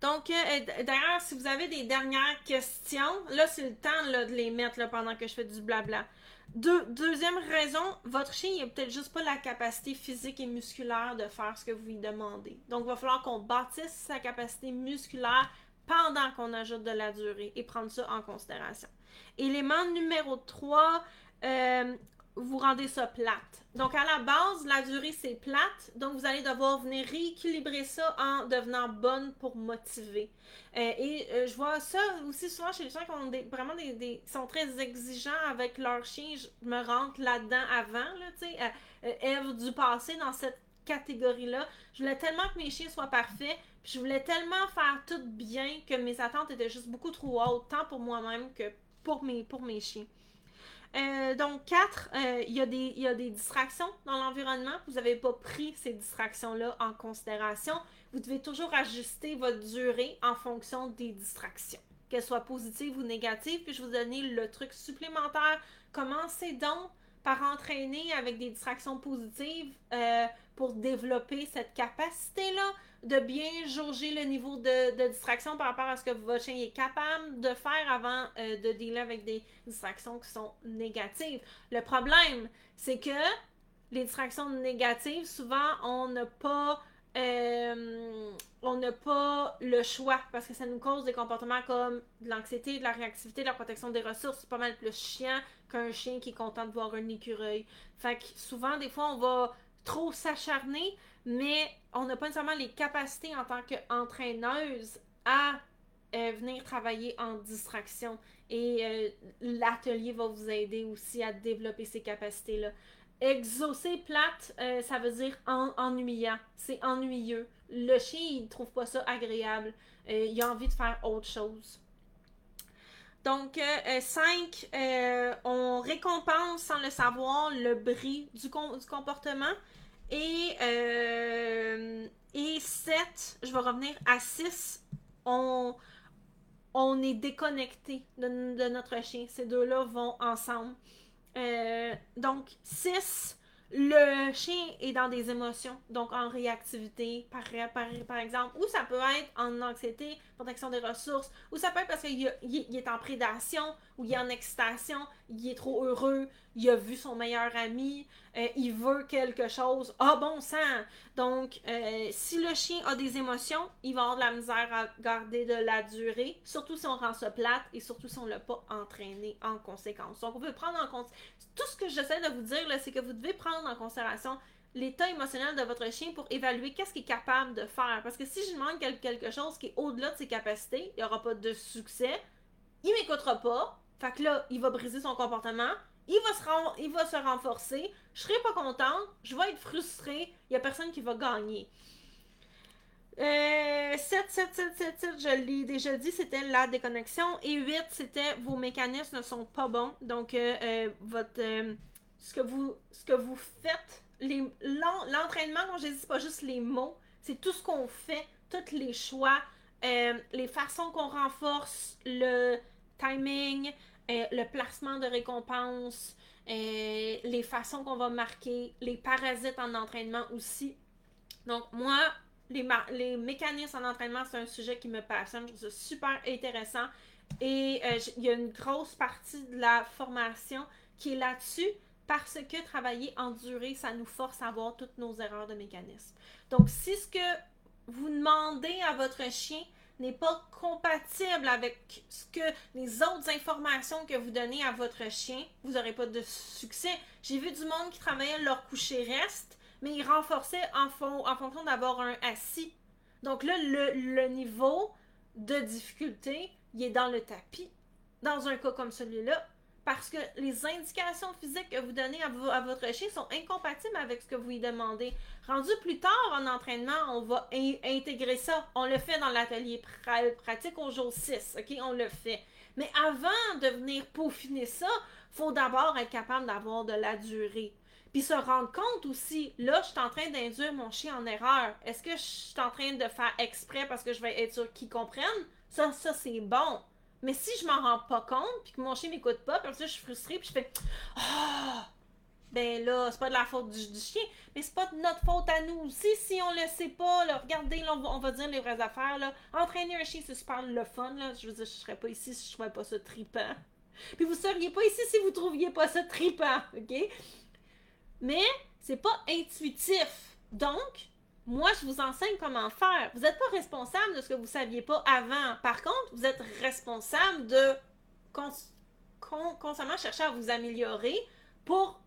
Donc, euh, d'ailleurs, si vous avez des dernières questions, là, c'est le temps de les mettre là, pendant que je fais du blabla. deuxième raison, votre chien n'a peut-être juste pas la capacité physique et musculaire de faire ce que vous lui demandez. Donc, il va falloir qu'on bâtisse sa capacité musculaire pendant qu'on ajoute de la durée et prendre ça en considération. Élément numéro 3, euh, vous rendez ça plate. Donc, à la base, la durée, c'est plate. Donc, vous allez devoir venir rééquilibrer ça en devenant bonne pour motiver. Euh, et euh, je vois ça aussi souvent chez les gens qui ont vraiment des, sont très exigeants avec leur chien. Je me rentre là-dedans avant, là, tu sais, Eve du passé dans cette catégorie-là. Je voulais tellement que mes chiens soient parfaits, puis je voulais tellement faire tout bien que mes attentes étaient juste beaucoup trop hautes, tant pour moi-même que pour mes, pour mes chiens. Euh, donc, 4, euh, il y, y, a des distractions dans l'environnement. Vous n'avez pas pris ces distractions-là en considération. Vous devez toujours ajuster votre durée en fonction des distractions, qu'elles soient positives ou négatives. Puis je vous donner le truc supplémentaire. Commencez donc par entraîner avec des distractions positives euh, pour développer cette capacité-là de bien jauger le niveau de, distraction par rapport à ce que votre chien est capable de faire avant euh, de dealer avec des distractions qui sont négatives. Le problème, c'est que les distractions négatives, souvent, on n'a pas euh, on n'a pas le choix parce que ça nous cause des comportements comme de l'anxiété, de la réactivité, de la protection des ressources. C'est pas mal plus chiant qu'un chien qui est content de voir un écureuil. Fait que souvent, des fois, on va trop s'acharner, mais on n'a pas nécessairement les capacités en tant qu'entraîneuse à euh, venir travailler en distraction. Et euh, l'atelier va vous aider aussi à développer ces capacités-là. Exaucer plate, euh, ça veut dire ennuyant. C'est ennuyeux. Le chien, il trouve pas ça agréable. Euh, il a envie de faire autre chose. Donc, 5, euh, on récompense sans le savoir le bris du, comportement. Et, et 7, je vais revenir à 6, on, est déconnecté de notre chien. Ces deux-là vont ensemble. Euh, donc, 6, le chien est dans des émotions, donc en réactivité, par, par, exemple, ou ça peut être en anxiété, protection des ressources, ou ça peut être parce qu'il est en prédation, ou il est en excitation, il est trop heureux, il a vu son meilleur ami, euh, il veut quelque chose. Ah bon sang! Donc, euh, si le chien a des émotions, il va avoir de la misère à garder de la durée, surtout si on rend ça plate et surtout si on ne l'a pas entraîné en conséquence. Donc, on peut prendre en compte. Tout ce que j'essaie de vous dire, c'est que vous devez prendre en considération l'état émotionnel de votre chien pour évaluer qu'est-ce qu'il est capable de faire. Parce que si je demande quelque chose qui est au-delà de ses capacités, il n'y aura pas de succès, il m'écoutera pas, fait que là, il va briser son comportement. Il va, se il va se renforcer. Je serai pas contente. Je vais être frustrée. Il y a personne qui va gagner. 7, 7, 7, 7, 7, je l'ai déjà dit, c'était la déconnexion. Et 8, c'était vos mécanismes ne sont pas bons. Donc, euh, euh, votre, euh, ce, que vous, ce que vous faites, l'entraînement, quand je dis, pas juste les mots, c'est tout ce qu'on fait, tous les choix, les façons qu'on renforce le timing, euh, le placement de récompenses, euh, les façons qu'on va marquer, les parasites en entraînement aussi. Donc, moi, les, mécanismes en entraînement, c'est un sujet qui me passionne. Ça super intéressant. Et euh, il y a une grosse partie de la formation qui est là-dessus parce que travailler en durée, ça nous force à voir toutes nos erreurs de mécanisme. Donc, si ce que vous demandez à votre chien, n'est pas compatible avec ce que les autres informations que vous donnez à votre chien, vous n'aurez pas de succès. J'ai vu du monde qui travaillait leur coucher reste, mais ils renforçaient en, en fonction d'avoir un assis. Donc là, le, le niveau de difficulté, il est dans le tapis. Dans un cas comme celui-là, parce que les indications physiques que vous donnez à, votre chien sont incompatibles avec ce que vous lui demandez. Rendu plus tard en entraînement, on va intégrer ça. On le fait dans l'atelier pratique au jour 6, OK? On le fait. Mais avant de venir peaufiner ça, faut d'abord être capable d'avoir de la durée. Puis se rendre compte aussi, là, je suis en train d'induire mon chien en erreur. Est-ce que je suis en train de faire exprès parce que je vais être sûr qu'il comprenne? Ça, ça, c'est bon. Mais si je m'en rends pas compte, puis que mon chien m'écoute pas, puis ça, je suis frustrée, puis je fais Ah! ben là, c'est pas de la faute du, chien, mais c'est pas de notre faute à nous aussi si on le sait pas. Là, regardez, là, on, va, dire les vraies affaires. Là. Entraîner un chien, c'est super le fun. Là. Je veux dire, je serais pas ici si je trouvais pas ça tripant. Puis vous seriez pas ici si vous trouviez pas ça tripant, ok? Mais c'est pas intuitif. Donc, moi, je vous enseigne comment faire. Vous n'êtes pas responsable de ce que vous ne saviez pas avant. Par contre, vous êtes responsable de constamment chercher à vous améliorer pour,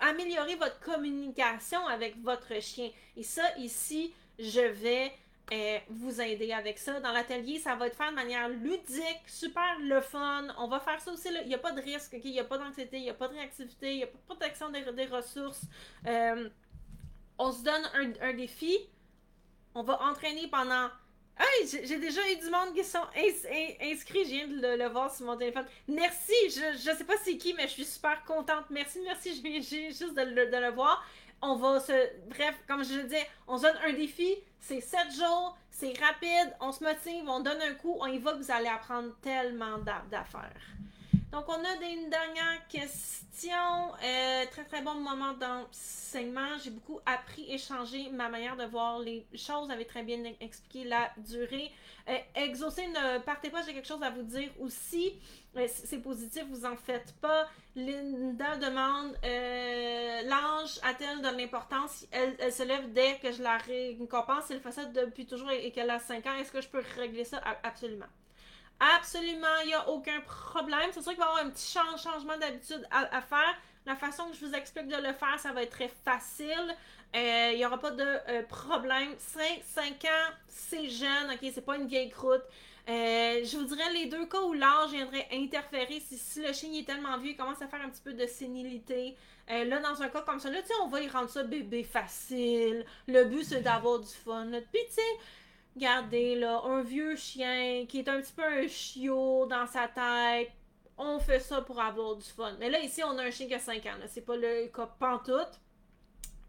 améliorer votre communication avec votre chien. Et ça, ici, je vais euh, vous aider avec ça. Dans l'atelier, ça va être fait de manière ludique, super le fun. On va faire ça aussi. Il n'y a pas de risque, il n'y a pas d'anxiété, il n'y a pas de réactivité, il n'y a pas de protection des, des ressources. Euh, on se donne un, défi. On va entraîner pendant. Hey, j'ai déjà eu du monde qui sont inscrits. Je viens de le, voir sur mon téléphone. Merci. Je, ne sais pas c'est qui, mais je suis super contente. Merci, merci. Je viens juste de le, voir. On va se. Bref, comme je le disais, on se donne un défi. C'est 7 jours. C'est rapide. On se motive. On donne un coup. On y va. Vous allez apprendre tellement d'affaires. Donc, on a une dernière question. Euh, très, très bon moment d'enseignement. J'ai beaucoup appris et changé ma manière de voir les choses. Vous avez très bien expliqué la durée. Euh, exaucer, ne partez pas, j'ai quelque chose à vous dire aussi. Euh, c'est positif, vous en faites pas. Linda demande L'ange a-t-elle de l'importance? Elle, se lève dès que je la récompense. Elle fait ça depuis toujours et, qu'elle a 5 ans. Est-ce que je peux régler ça? Absolument. Absolument, il n'y a aucun problème. C'est sûr qu'il va y avoir un petit changement d'habitude à, faire. La façon que je vous explique de le faire, ça va être très facile. Euh, il n'y aura pas de euh, problème. 5, 5 ans, c'est jeune, ok? C'est pas une vieille croûte. Euh, je vous dirais les deux cas où l'âge viendrait interférer, si, si le chien est tellement vieux, il commence à faire un petit peu de sénilité. là, dans un cas comme ça, là, on va y rendre ça bébé facile. Le but, c'est d'avoir du fun. Puis, tu sais, Regardez, là, un vieux chien qui est un petit peu un chiot dans sa tête. On fait ça pour avoir du fun. Mais là, ici, on a un chien qui a 5 ans. C'est pas le cas pantoute.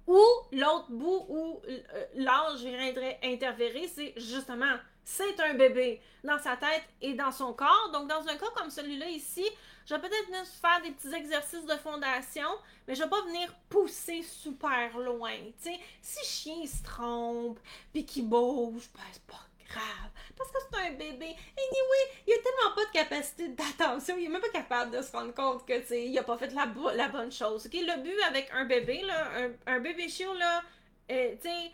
Ou l'autre bout où euh, l'âge viendrait interférer, c'est justement, c'est un bébé dans sa tête et dans son corps. Donc, dans un cas comme celui-là ici, je vais peut-être venir faire des petits exercices de fondation, mais je vais pas venir pousser super loin. sais, si chien se trompe, puis qu'il bouge, ben c'est pas grave. Parce que c'est un bébé. Anyway, il a tellement pas de capacité d'attention, il est même pas capable de se rendre compte que, tu il a pas fait la, la bonne chose. Le but avec un bébé, là, un, bébé chiot, là, euh, tu sais,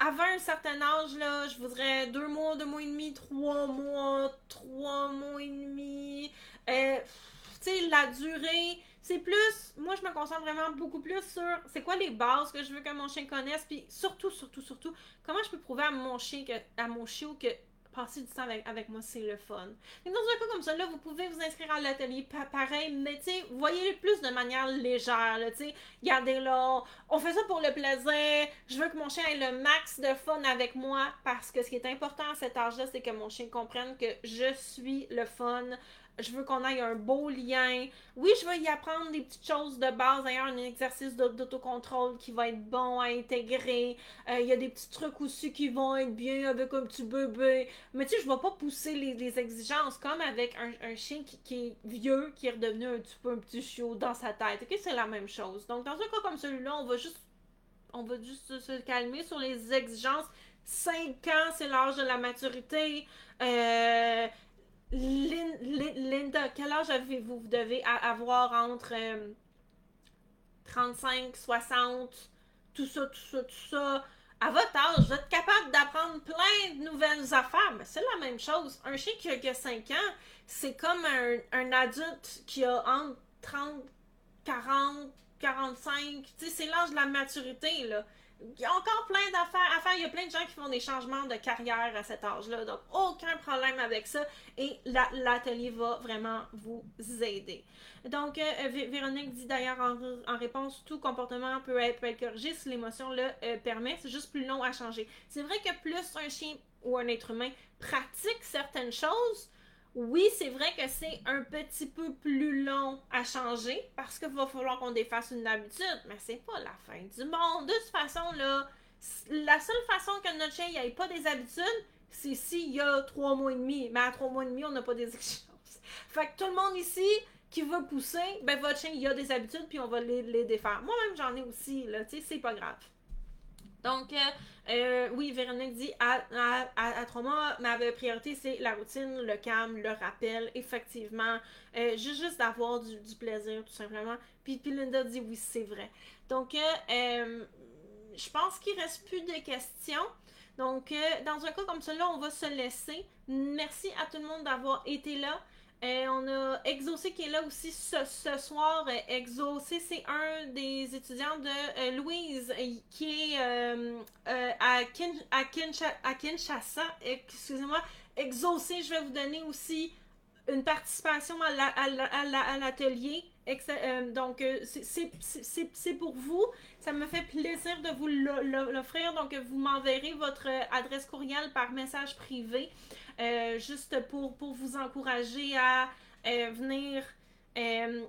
avant un certain âge, là, je voudrais deux mois, deux mois et demi, trois mois, trois mois et demi. Euh, la durée, c'est plus, moi je me concentre vraiment beaucoup plus sur c'est quoi les bases que je veux que mon chien connaisse, puis surtout, surtout, surtout, comment je peux prouver à mon chien, que, à mon chiot que passer du temps avec, moi, c'est le fun. Mais dans un cas comme ça, là, vous pouvez vous inscrire à l'atelier pareil, mais tu sais, voyez-le plus de manière légère, tu sais. Regardez là, on fait ça pour le plaisir. Je veux que mon chien ait le max de fun avec moi parce que ce qui est important à cet âge-là, c'est que mon chien comprenne que je suis le fun je veux qu'on ait un beau lien. Oui, je veux y apprendre des petites choses de base. D'ailleurs, un exercice d'autocontrôle qui va être bon à intégrer. Euh, il y a des petits trucs aussi qui vont être bien avec un petit bébé. Mais tu sais, je vais pas pousser les, exigences comme avec un, chien qui, est vieux, qui est redevenu un petit peu un petit chiot dans sa tête. Ok, c'est la même chose. Donc, dans un cas comme celui-là, on va juste on va juste se calmer sur les exigences. 5 ans, c'est l'âge de la maturité. Euh, Linda, quel âge avez-vous? Vous devez avoir entre 35, euh, 60, tout ça, tout ça, tout ça. À votre âge, vous êtes capable d'apprendre plein de nouvelles affaires. Mais c'est la même chose. Un chien qui a, 5 ans, c'est comme un, un, adulte qui a entre 30, 40, 45. Tu sais, c'est l'âge de la maturité, là il y a encore plein d'affaires à faire. Il y a plein de gens qui font des changements de carrière à cet âge-là. Donc, aucun problème avec ça. Et l'atelier va vraiment vous aider. Donc, euh, Véronique dit d'ailleurs en, réponse, tout comportement peut être, corrigé si l'émotion le euh, permet. C'est juste plus long à changer. C'est vrai que plus un chien ou un être humain pratique certaines choses, oui, c'est vrai que c'est un petit peu plus long à changer parce qu'il va falloir qu'on défasse une habitude, mais c'est pas la fin du monde. De toute façon, là, la seule façon que notre chien n'ait pas des habitudes, c'est s'il y a trois mois et demi. Mais à trois mois et demi, on n'a pas des exigences. Fait que tout le monde ici qui veut pousser, ben votre chien, il a des habitudes, puis on va les, les défaire. Moi-même, j'en ai aussi, là, tu sais, c'est pas grave. Donc, euh, euh, oui, Véronique dit à, à, trois mois, ma priorité, c'est la routine, le calme, le rappel, effectivement. Euh, juste juste d'avoir du, plaisir, tout simplement. Puis, Linda dit oui, c'est vrai. Donc, je pense qu'il reste plus de questions. Donc, dans un cas comme celui-là, on va se laisser. Merci à tout le monde d'avoir été là. Euh, on a Exaucé qui est là aussi ce, soir. Euh, Exaucé, c'est un des étudiants de euh, Louise qui est à, à, Kinshasa. Excusez-moi. Exaucé, je vais vous donner aussi une participation à l'atelier. donc, c'est pour vous. Ça me fait plaisir de vous l'offrir. Donc, vous m'enverrez votre adresse courriel par message privé. Euh, juste pour, vous encourager à euh, venir euh,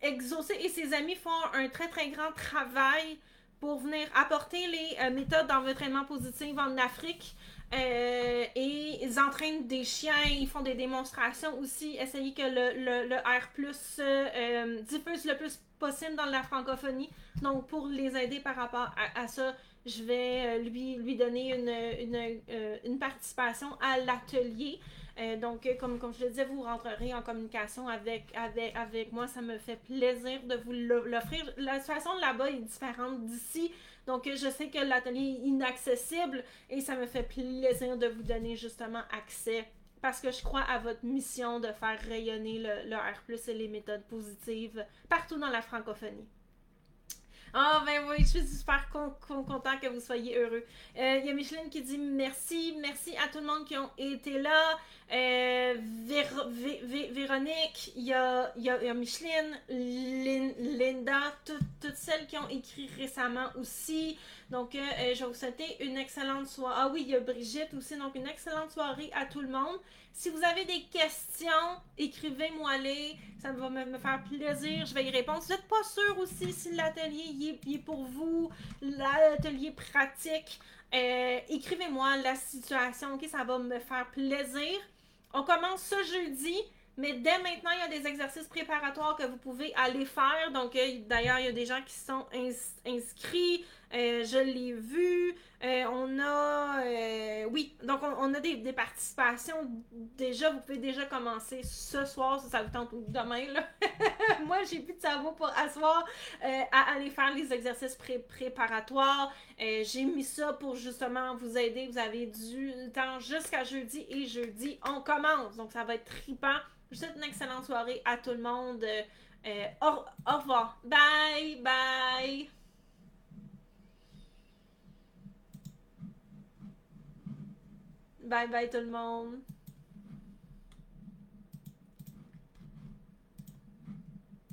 exaucer. Et ses amis font un très très grand travail pour venir apporter les méthodes d'entraînement positif en Afrique. et ils entraînent des chiens, ils font des démonstrations aussi, essayer que le, le, R diffuse le plus possible dans la francophonie. Donc, pour les aider par rapport à, ça, je vais lui, lui donner une, une, une participation à l'atelier. Euh, donc, euh, comme, comme je le disais, vous rentrerez en communication avec, avec, avec moi. Ça me fait plaisir de vous l'offrir. La situation là-bas est différente d'ici. Donc, je sais que l'atelier est inaccessible et ça me fait plaisir de vous donner justement accès parce que je crois à votre mission de faire rayonner le, le R, et les méthodes positives partout dans la francophonie. Ah, oh, ben oui, je suis super content que vous soyez heureux. Euh, il y a Micheline qui dit merci. Merci à tout le monde qui ont été là. Euh, Véronique, il y a, Micheline, Linda, toutes celles qui ont écrit récemment aussi. Donc, euh, je vais vous souhaiter une excellente soirée. Ah oui, il y a Brigitte aussi. Donc, une excellente soirée à tout le monde. Si vous avez des questions, écrivez-moi-les. Ça va me, faire plaisir. Je vais y répondre. vous n'êtes pas sûr aussi si l'atelier est, pour vous, l'atelier pratique, euh, écrivez-moi la situation. Ok, ça va me faire plaisir. On commence ce jeudi. Mais dès maintenant, il y a des exercices préparatoires que vous pouvez aller faire. Donc, euh, d'ailleurs, il y a des gens qui sont inscrits. Euh, je l'ai vu. Euh, on a. oui, donc on, a des, participations. Déjà, vous pouvez déjà commencer ce soir, si ça vous tente, demain. Là. Moi, j'ai plus de cerveau pour asseoir à aller faire les exercices préparatoires. j'ai mis ça pour justement vous aider. Vous avez du temps jusqu'à jeudi et jeudi, on commence. Donc, ça va être tripant. Je vous souhaite une excellente soirée à tout le monde. Euh, au, au revoir. Bye, bye. Bye bye tout le monde.